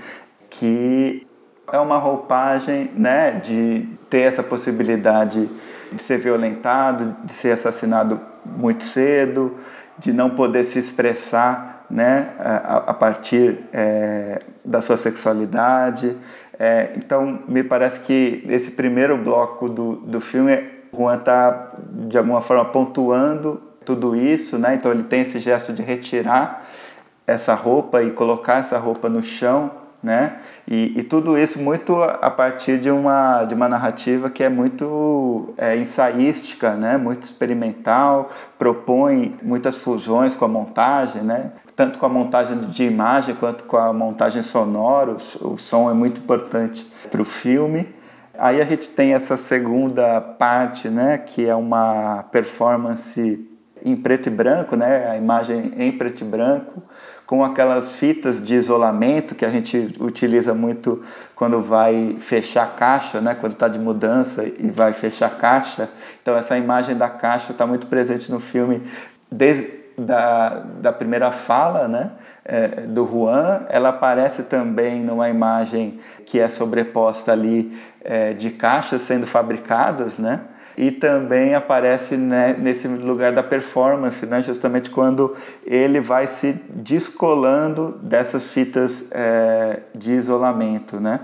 que é uma roupagem, né, de ter essa possibilidade de ser violentado, de ser assassinado muito cedo, de não poder se expressar né, a, a partir é, da sua sexualidade. É, então, me parece que esse primeiro bloco do, do filme, Juan está, de alguma forma, pontuando tudo isso, né? então ele tem esse gesto de retirar essa roupa e colocar essa roupa no chão né? E, e, tudo isso muito a partir de uma, de uma narrativa que é muito é, ensaística, né? Muito experimental, propõe muitas fusões com a montagem, né? Tanto com a montagem de imagem quanto com a montagem sonora, o, o som é muito importante para o filme. Aí a gente tem essa segunda parte, né? Que é uma performance em preto e branco, né? A imagem em preto e branco, com aquelas fitas de isolamento que a gente utiliza muito quando vai fechar a caixa, né? quando está de mudança e vai fechar a caixa. Então essa imagem da caixa está muito presente no filme desde da, da primeira fala né? É, do Juan. Ela aparece também numa imagem que é sobreposta ali é, de caixas sendo fabricadas, né? E também aparece né, nesse lugar da performance, né, justamente quando ele vai se descolando dessas fitas é, de isolamento, né,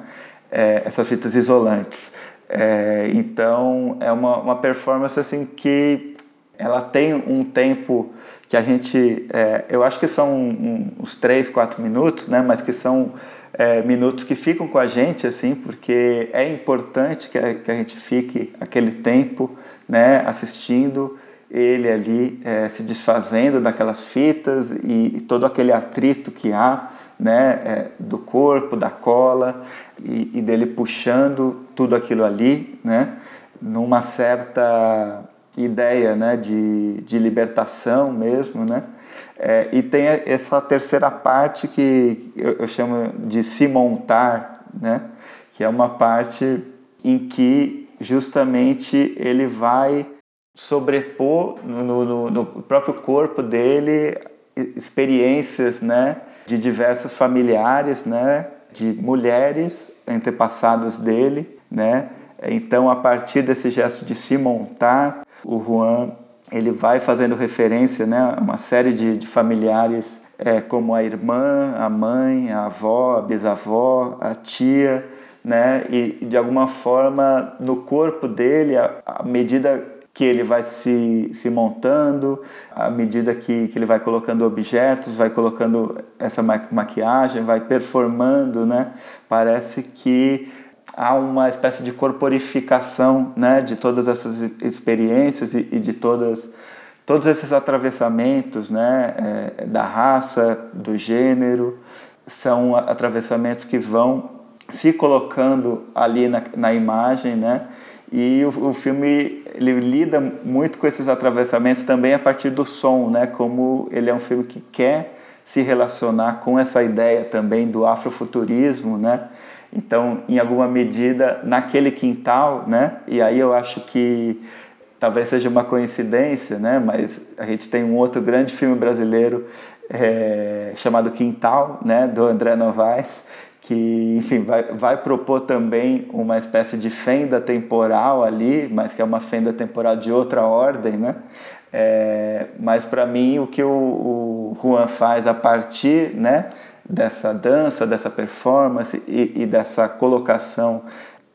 é, essas fitas isolantes. É, então é uma, uma performance assim que ela tem um tempo que a gente, é, eu acho que são uns 3, 4 minutos, né, mas que são é, minutos que ficam com a gente, assim, porque é importante que a, que a gente fique aquele tempo, né, assistindo ele ali é, se desfazendo daquelas fitas e, e, todo aquele atrito que há, né, é, do corpo, da cola e, e, dele puxando tudo aquilo ali, né, numa certa ideia, né, de, de libertação mesmo, né, é, e tem essa terceira parte que eu, eu, chamo de se montar, né? que é uma parte em que justamente ele vai sobrepor no, no, no próprio corpo dele experiências né? de diversas familiares, né? de mulheres antepassados dele. Né? Então, a partir desse gesto de se montar, o Juan ele vai fazendo referência né, a uma série de, de familiares é, como a irmã, a mãe, a avó, a bisavó, a tia, né? E de alguma forma no corpo dele, à medida que ele vai se, se montando, à medida que, que ele vai colocando objetos, vai colocando essa maquiagem, vai performando, né? Parece que há uma espécie de corporificação né, de todas essas experiências e, e de todas, todos esses atravessamentos né, é, da raça, do gênero, são atravessamentos que vão se colocando ali na, na imagem, né? E o, o, filme ele lida muito com esses atravessamentos também a partir do som, né? Como ele é um filme que quer se relacionar com essa ideia também do afrofuturismo, né? Então, em alguma medida, naquele quintal, né? E aí eu acho que talvez seja uma coincidência, né? Mas a gente tem um outro grande filme brasileiro é, chamado Quintal, né? Do André Novaes, que, enfim, vai, vai propor também uma espécie de fenda temporal ali, mas que é uma fenda temporal de outra ordem, né? É, mas para mim o que o, o Juan faz a partir, né? Dessa dança, dessa performance e, e dessa colocação,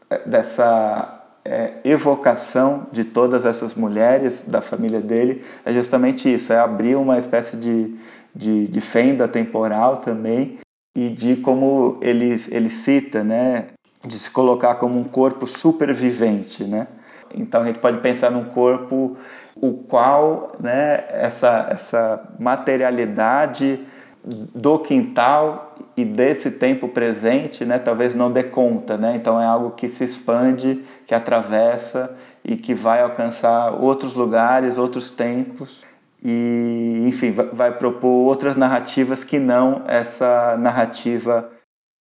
eh, dessa é, evocação de todas essas mulheres da família dele é justamente isso, é abrir uma espécie de, de, de fenda temporal também e de como ele, ele cita, né, de se colocar como um corpo supervivente, né? Então a gente pode pensar num corpo o qual, né, essa, essa materialidade do quintal e desse tempo presente, né, talvez não dê conta, né? Então é algo que se expande, que atravessa e que vai alcançar outros lugares, outros tempos e, enfim, vai propor outras narrativas que não essa narrativa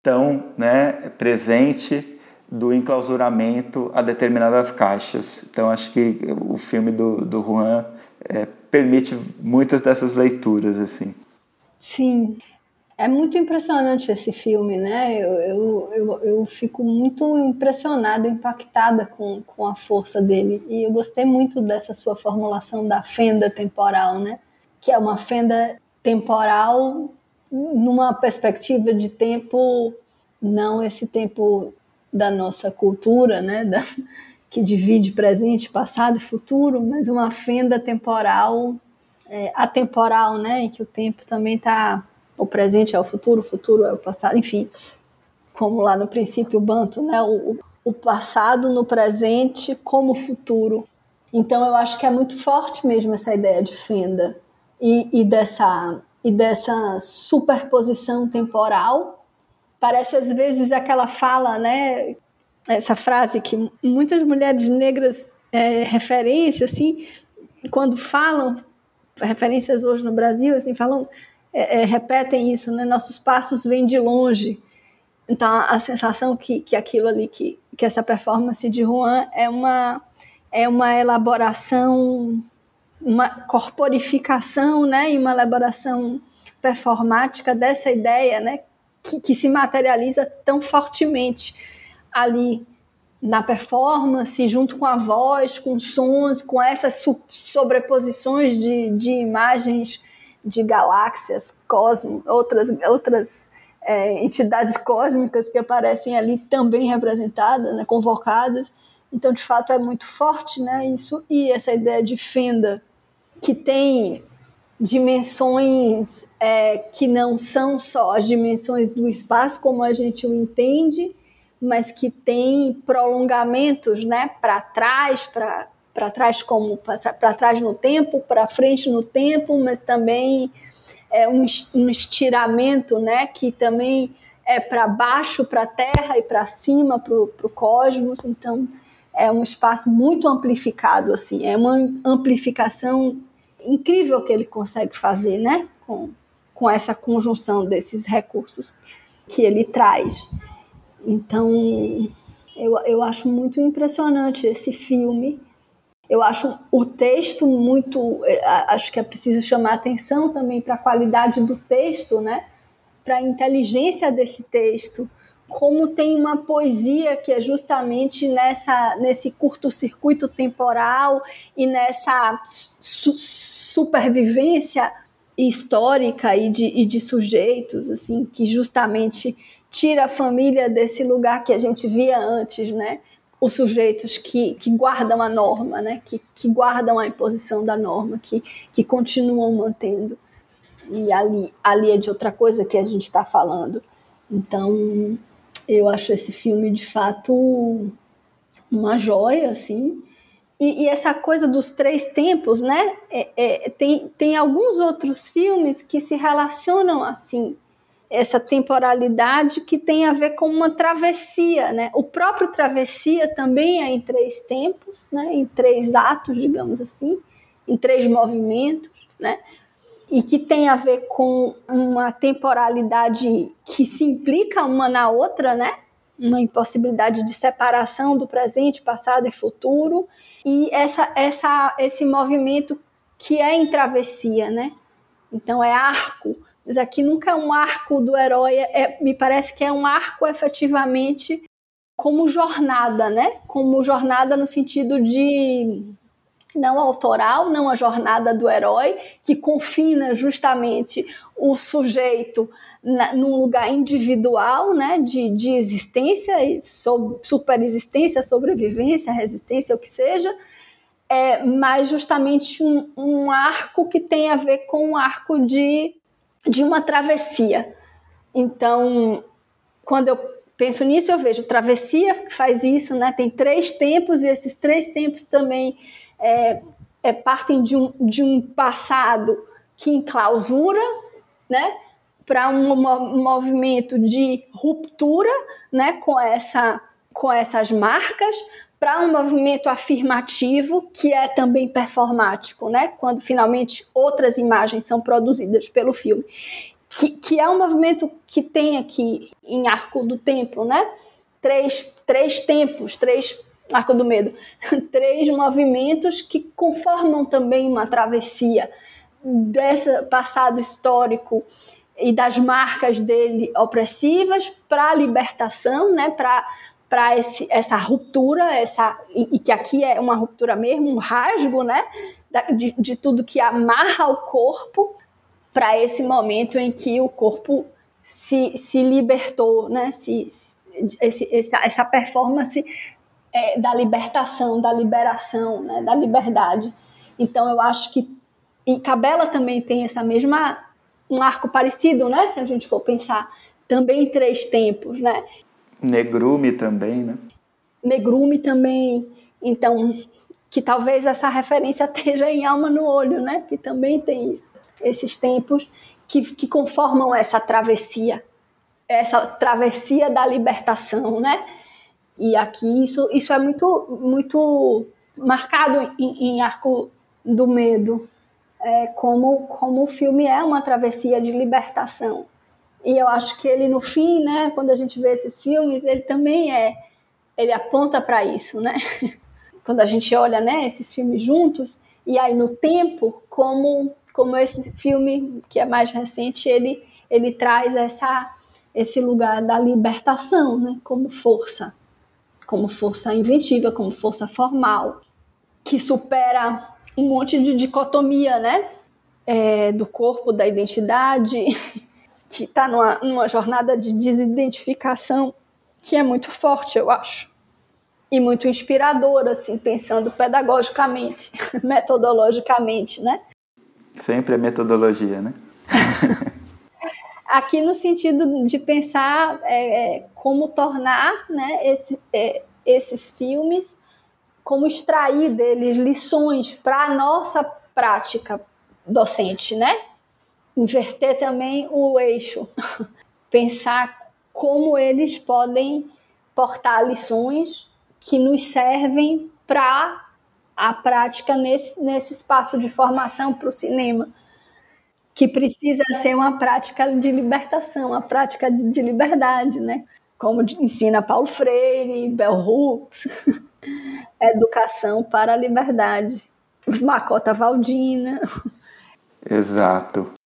tão, né, presente do enclausuramento a determinadas caixas. Então acho que o filme do, do Juan é, permite muitas dessas leituras assim. Sim, é muito impressionante esse filme, né? Eu, eu, eu, eu, fico muito impressionada, impactada com, com a força dele. E eu gostei muito dessa sua formulação da fenda temporal, né? que é uma fenda temporal numa perspectiva de tempo, não esse tempo da nossa cultura, né, da, que divide presente, passado e futuro, mas uma fenda temporal, é, atemporal, né, em que o tempo também está, o presente é o futuro, o futuro é o passado, enfim, como lá no princípio Banto, né, o, o passado no presente como futuro. Então eu acho que é muito forte mesmo essa ideia de fenda e, e dessa e dessa superposição temporal. Parece às vezes aquela fala, né? Essa frase que muitas mulheres negras é, referência assim, quando falam referências hoje no Brasil, assim falam, é, é, repetem isso, né? Nossos passos vêm de longe. Então a sensação que, que aquilo ali que, que essa performance de Juan é uma é uma elaboração uma corporificação, né, e uma elaboração performática dessa ideia, né, que, que se materializa tão fortemente ali na performance, junto com a voz, com sons, com essas sobreposições de, de imagens de galáxias, cosmos, outras, outras é, entidades cósmicas que aparecem ali também representadas, né, convocadas. Então, de fato, é muito forte né, isso. E essa ideia de fenda que tem dimensões é, que não são só as dimensões do espaço como a gente o entende, mas que tem prolongamentos, né, para trás, para trás como para trás no tempo, para frente no tempo, mas também é um, um estiramento, né, que também é para baixo, para a Terra e para cima, para o cosmos. Então é um espaço muito amplificado, assim, é uma amplificação incrível que ele consegue fazer, né? Com, com essa conjunção desses recursos que ele traz. Então, eu, eu acho muito impressionante esse filme. Eu acho o texto muito. É, acho que é preciso chamar atenção também para a qualidade do texto, né? Para a inteligência desse texto. Como tem uma poesia que é justamente nessa, nesse curto-circuito temporal e nessa supervivência histórica e de, e de sujeitos, assim, que justamente tira a família desse lugar que a gente via antes, né? Os sujeitos que, que guardam a norma, né? Que, que guardam a imposição da norma, que, que continuam mantendo. E ali, ali é de outra coisa que a gente está falando. Então, eu acho esse filme de fato uma joia, assim, e, e, essa coisa dos três tempos, né? É, é, tem, tem alguns outros filmes que se relacionam assim, essa temporalidade que tem a ver com uma travessia, né? O próprio travessia também é em três tempos, né? Em três atos, digamos assim, em três movimentos, né? E que tem a ver com uma temporalidade que se implica uma na outra, né? Uma impossibilidade de separação do presente, passado e futuro e essa, essa, esse movimento que é em travessia, né? Então é arco, mas aqui nunca é um arco do herói, é, me parece que é um arco efetivamente como jornada, né? Como jornada no sentido de não autoral, não a jornada do herói, que confina justamente o sujeito na, num lugar individual, né, de, de existência, sobre, superexistência, sobrevivência, resistência, o que seja, é, mas justamente um, um arco que tem a ver com um arco de, de uma travessia. Então, quando eu penso nisso, eu vejo travessia que faz isso, né? Tem três tempos e esses três tempos também é, é, partem de um, de um passado que enclausura, né? para um movimento de ruptura né, com, essa, com essas marcas, para um movimento afirmativo que é também performático, né, quando finalmente outras imagens são produzidas pelo filme. Que, que é um movimento que tem aqui em Arco do Tempo, né? Três, três tempos, três Arco do Medo, *laughs* três movimentos que conformam também uma travessia desse passado histórico e das marcas dele opressivas para a libertação, né, para para essa ruptura, essa e, e, que aqui é uma ruptura mesmo, um rasgo, né, de, de tudo que amarra o corpo para esse momento em que o corpo se, se libertou, né? Se, esse, essa, essa performance é, da libertação, da liberação, né? da liberdade. Então eu acho que em Cabela também tem essa mesma um arco parecido, né? Se a gente for pensar também em três tempos, né? Negrume também, né? Negrume também. Então, que talvez essa referência *laughs* esteja em Alma no Olho, né? Que também tem isso. Esses tempos que, que conformam essa travessia, essa travessia da libertação, né? E aqui isso, isso é muito, muito marcado em, em Arco do Medo, é, como, como o filme é uma travessia de libertação. E eu acho que ele, no fim, né, quando a gente vê esses filmes, ele também é, ele aponta para isso, né? *laughs* quando a gente olha, né, esses filmes juntos, e aí no tempo, como como esse filme que é mais recente, ele ele traz essa esse lugar da libertação, né, como força, como força inventiva, como força formal, que supera um monte de dicotomia, né, é, do corpo, da identidade, *laughs* que está numa, numa jornada de desidentificação que é muito forte, eu acho e muito inspiradora, assim, pensando pedagogicamente, *laughs* metodologicamente, né? Sempre é metodologia, né? *laughs* Aqui no sentido de pensar é, é, como tornar né, esse, é, esses filmes, como extrair deles lições para a nossa prática docente, né? Inverter também o eixo, *laughs* pensar como eles podem portar lições que nos servem para a prática nesse, nesse espaço de formação para o cinema, que precisa ser uma prática de libertação, uma prática de liberdade, né? Como ensina Paulo Freire, Bell Hooks, *laughs* Educação para a Liberdade, Macota Valdina. Exato.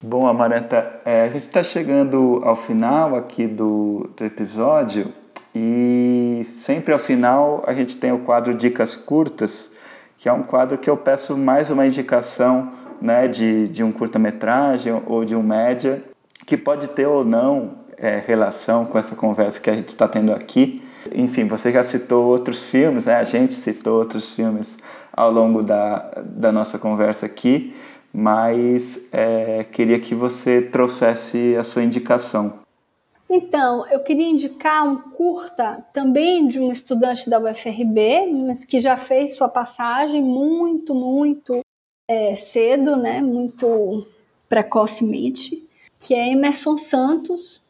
Bom, Amaranta, é, a gente está chegando ao final aqui do, do episódio e sempre ao final a gente tem o quadro Dicas Curtas, que é um quadro que eu peço mais uma indicação né, de, de um curta-metragem ou de um média, que pode ter ou não é, relação com essa conversa que a gente está tendo aqui. Enfim, você já citou outros filmes, né? a gente citou outros filmes ao longo da, da nossa conversa aqui, mas é, queria que você trouxesse a sua indicação. Então, eu queria indicar um curta também de um estudante da UFRB, mas que já fez sua passagem muito, muito é, cedo, né? Muito precocemente, que é Emerson Santos.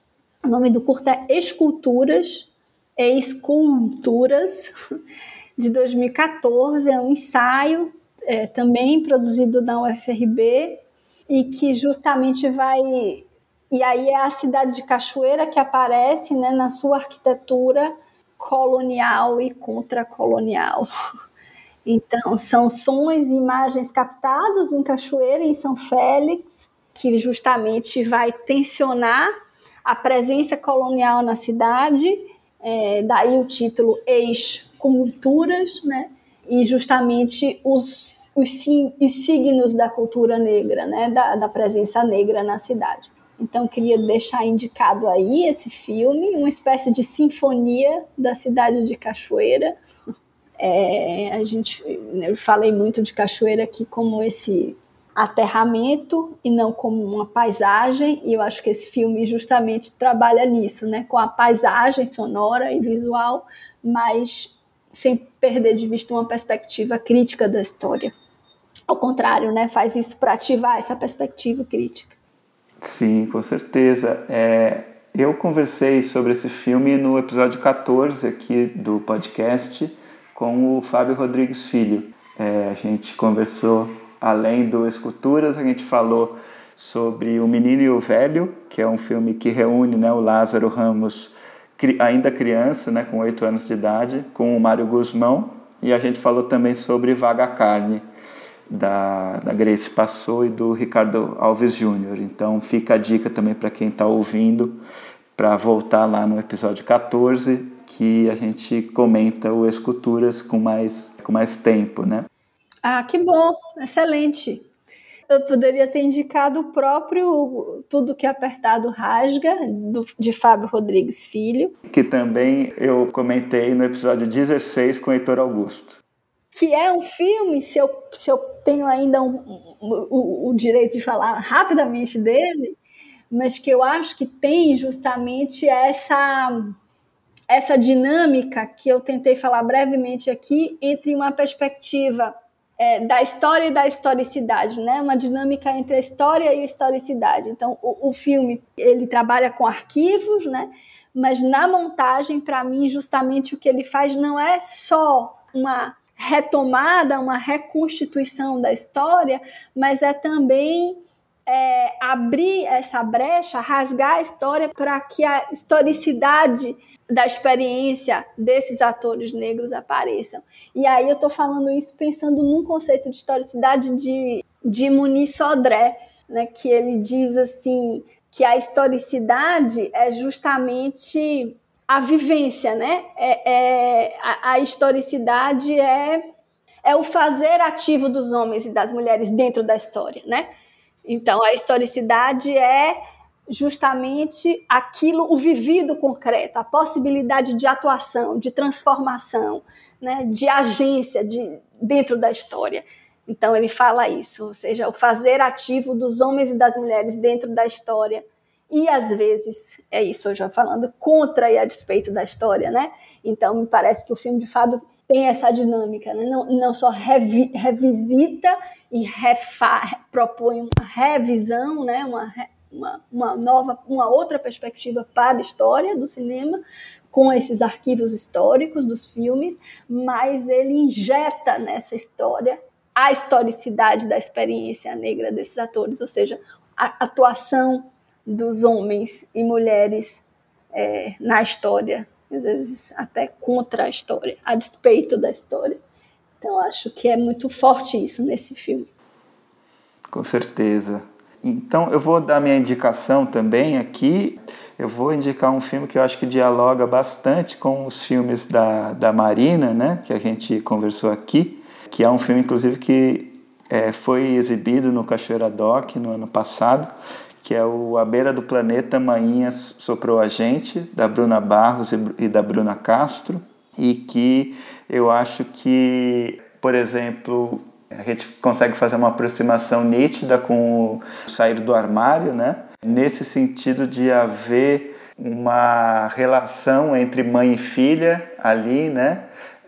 O nome do curta é Esculturas, Esculturas, *laughs* de 2014. É um ensaio é, também produzido na UFRB e que justamente vai e aí é a cidade de Cachoeira que aparece né, na sua arquitetura colonial e contracolonial. *laughs* Então, são sons e imagens captados em Cachoeira, em São Félix, que justamente vai tensionar a presença colonial na cidade, é, daí o título Ex-Culturas, né? e justamente os, os, os, signos da cultura negra, né? da, da presença negra na cidade. Então queria deixar indicado aí esse filme, uma espécie de sinfonia da cidade de Cachoeira. É, a gente, eu falei muito de Cachoeira aqui como esse aterramento e não como uma paisagem, e eu acho que esse filme justamente trabalha nisso, né, com a paisagem sonora e visual, mas sem perder de vista uma perspectiva crítica da história. Ao contrário, né, faz isso para ativar essa perspectiva crítica. Sim, com certeza. É, eu conversei sobre esse filme no episódio 14 aqui do podcast com o Fábio Rodrigues Filho. É, a gente conversou, além do Esculturas, a gente falou sobre O Menino e o Velho, que é um filme que reúne né, o Lázaro Ramos, ainda criança, né, com 8 anos de idade, com o Mário Guzmão, e a gente falou também sobre Vaga Carne, da, da Grace Passou e do Ricardo Alves Júnior. Então fica a dica também para quem está ouvindo para voltar lá no episódio 14 que a gente comenta o Esculturas com mais, com mais tempo, né? Ah, que bom, excelente. Eu poderia ter indicado o próprio Tudo que Apertado Rasga, do, de Fábio Rodrigues Filho. Que também eu comentei no episódio 16 com o Heitor Augusto. Que é um filme, se eu, se eu tenho ainda um, um, o, o direito de falar rapidamente dele, mas que eu acho que tem justamente essa essa dinâmica que eu tentei falar brevemente aqui entre uma perspectiva é, da história e da historicidade, né? Uma dinâmica entre a história e a historicidade. Então, o, o filme ele trabalha com arquivos, né? Mas na montagem, para mim, justamente o que ele faz não é só uma retomada, uma reconstituição da história, mas é também é, abrir essa brecha, rasgar a história para que a historicidade da experiência desses atores negros apareçam. E aí eu estou falando isso pensando num conceito de historicidade de, de Muniz Sodré, né, que ele diz assim que a historicidade é justamente a vivência, né? É, é a, a, historicidade é, é o fazer ativo dos homens e das mulheres dentro da história, né? Então a historicidade é justamente aquilo, o vivido concreto, a possibilidade de atuação, de transformação, né, de agência de, dentro da história. Então ele fala isso, ou seja, o fazer ativo dos homens e das mulheres dentro da história. E às vezes, é isso, eu já falando contra e a despeito da história, né? Então me parece que o filme de Fábio tem essa dinâmica, né? não, não só revi, revisita e refa, propõe uma revisão, né? uma, uma, uma nova, uma outra perspectiva para a história do cinema, com esses arquivos históricos dos filmes, mas ele injeta nessa história a historicidade da experiência negra desses atores, ou seja, a atuação dos homens e mulheres é, na história, às vezes até contra a história, a despeito da história. Então acho que é muito forte isso nesse filme. Com certeza. Então eu vou dar minha indicação também aqui. Eu vou indicar um filme que eu acho que dialoga bastante com os filmes da, da Marina, né, que a gente conversou aqui, que é um filme, inclusive, que é, foi exibido no Cachoeira Doc no ano passado, que é o A Beira do Planeta, Mainha Soprou a Gente, da Bruna Barros e da Bruna Castro, e que eu acho que, por exemplo, a gente consegue fazer uma aproximação nítida com o sair do armário, né? Nesse sentido de haver uma relação entre mãe e filha ali, né?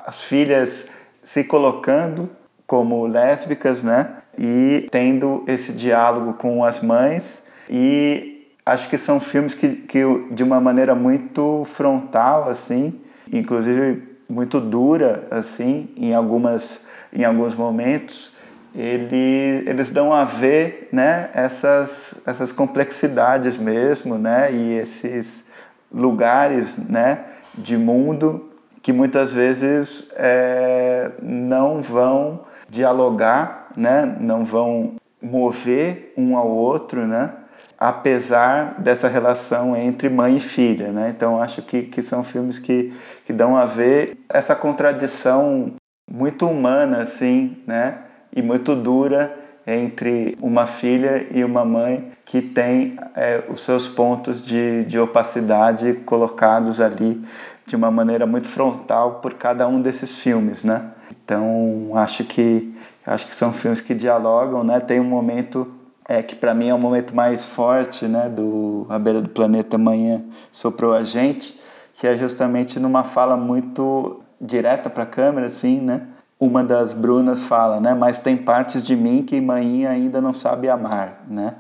As filhas se colocando como lésbicas, né? E tendo esse diálogo com as mães e acho que são filmes que, que de uma maneira muito frontal, assim, inclusive muito dura, assim, em algumas em alguns momentos, ele, eles dão a ver né, essas, essas complexidades mesmo, né, e esses lugares né, de mundo que muitas vezes é, não vão dialogar, né, não vão mover um ao outro, né, apesar dessa relação entre mãe e filha. Né? Então acho que, que são filmes que, que dão a ver essa contradição muito humana, assim, né? E muito dura entre uma filha e uma mãe que tem é, os seus pontos de, de opacidade colocados ali de uma maneira muito frontal por cada um desses filmes, né? Então acho que acho que são filmes que dialogam, né? Tem um momento é que para mim é o momento mais forte, né? Do A Beira do Planeta Amanhã soprou a gente, que é justamente numa fala muito direta para a câmera, assim, né? Uma das Brunas fala, né? Mas tem partes de mim que mãe ainda não sabe amar, né?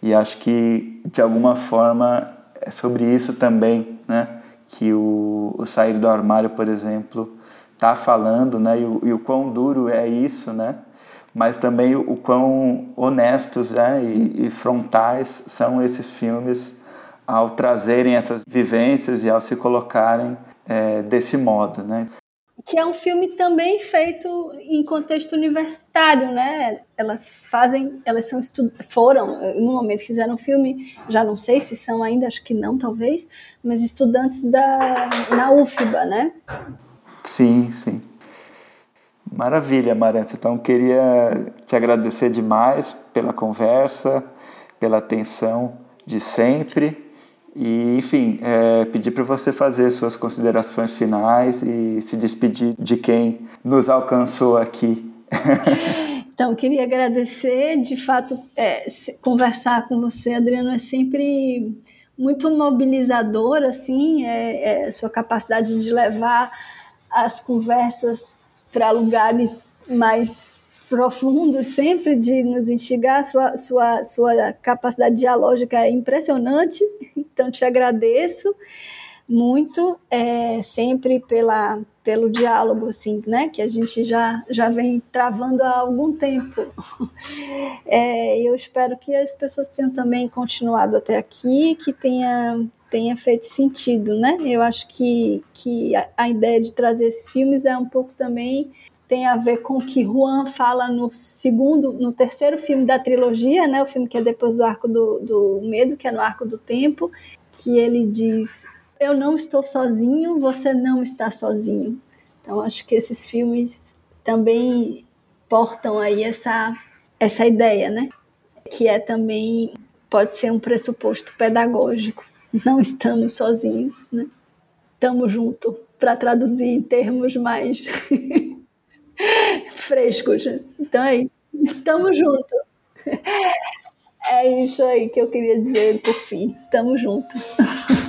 E acho que de alguma forma é sobre isso também, né? Que o, o sair do armário, por exemplo, tá falando, né? E o, e o quão duro é isso, né? Mas também o, quão honestos né? e, e frontais são esses filmes ao trazerem essas vivências e ao se colocarem é, desse modo, né? que é um filme também feito em contexto universitário, né? Elas fazem, elas são foram no momento que fizeram o filme, já não sei se são ainda, acho que não, talvez, mas estudantes da na UFBA, né? Sim, sim. Maravilha, Maranta. Então, queria te agradecer demais pela conversa, pela atenção de sempre. E, enfim, é, pedir para você fazer suas considerações finais e se despedir de quem nos alcançou aqui. *laughs* Então, queria agradecer. De fato, é, conversar com você, Adriano, é sempre muito mobilizador, assim, é, é sua capacidade de levar as conversas para lugares mais profundos, sempre de nos instigar. Sua, sua, sua capacidade dialógica é impressionante, *laughs* então te agradeço muito, é, sempre pela, pelo diálogo, assim, né, que a gente já, já vem travando há algum tempo. *laughs* É, eu espero que as pessoas tenham também continuado até aqui, que tenha, tenha feito sentido, né? Eu acho que, que a, ideia de trazer esses filmes é um pouco também tem a ver com o que Juan fala no segundo, no terceiro filme da trilogia, né, o filme que é depois do Arco do, do Medo, que é no Arco do Tempo, que ele diz: Eu não estou sozinho, você não está sozinho. Então, acho que esses filmes também portam aí essa, essa ideia, né? Que é também, pode ser um pressuposto pedagógico. Não estamos sozinhos, né? Estamos juntos, para traduzir em termos mais *laughs* frescos. Então é isso. Tamo junto. É isso aí que eu queria dizer por fim. Tamo junto. *laughs*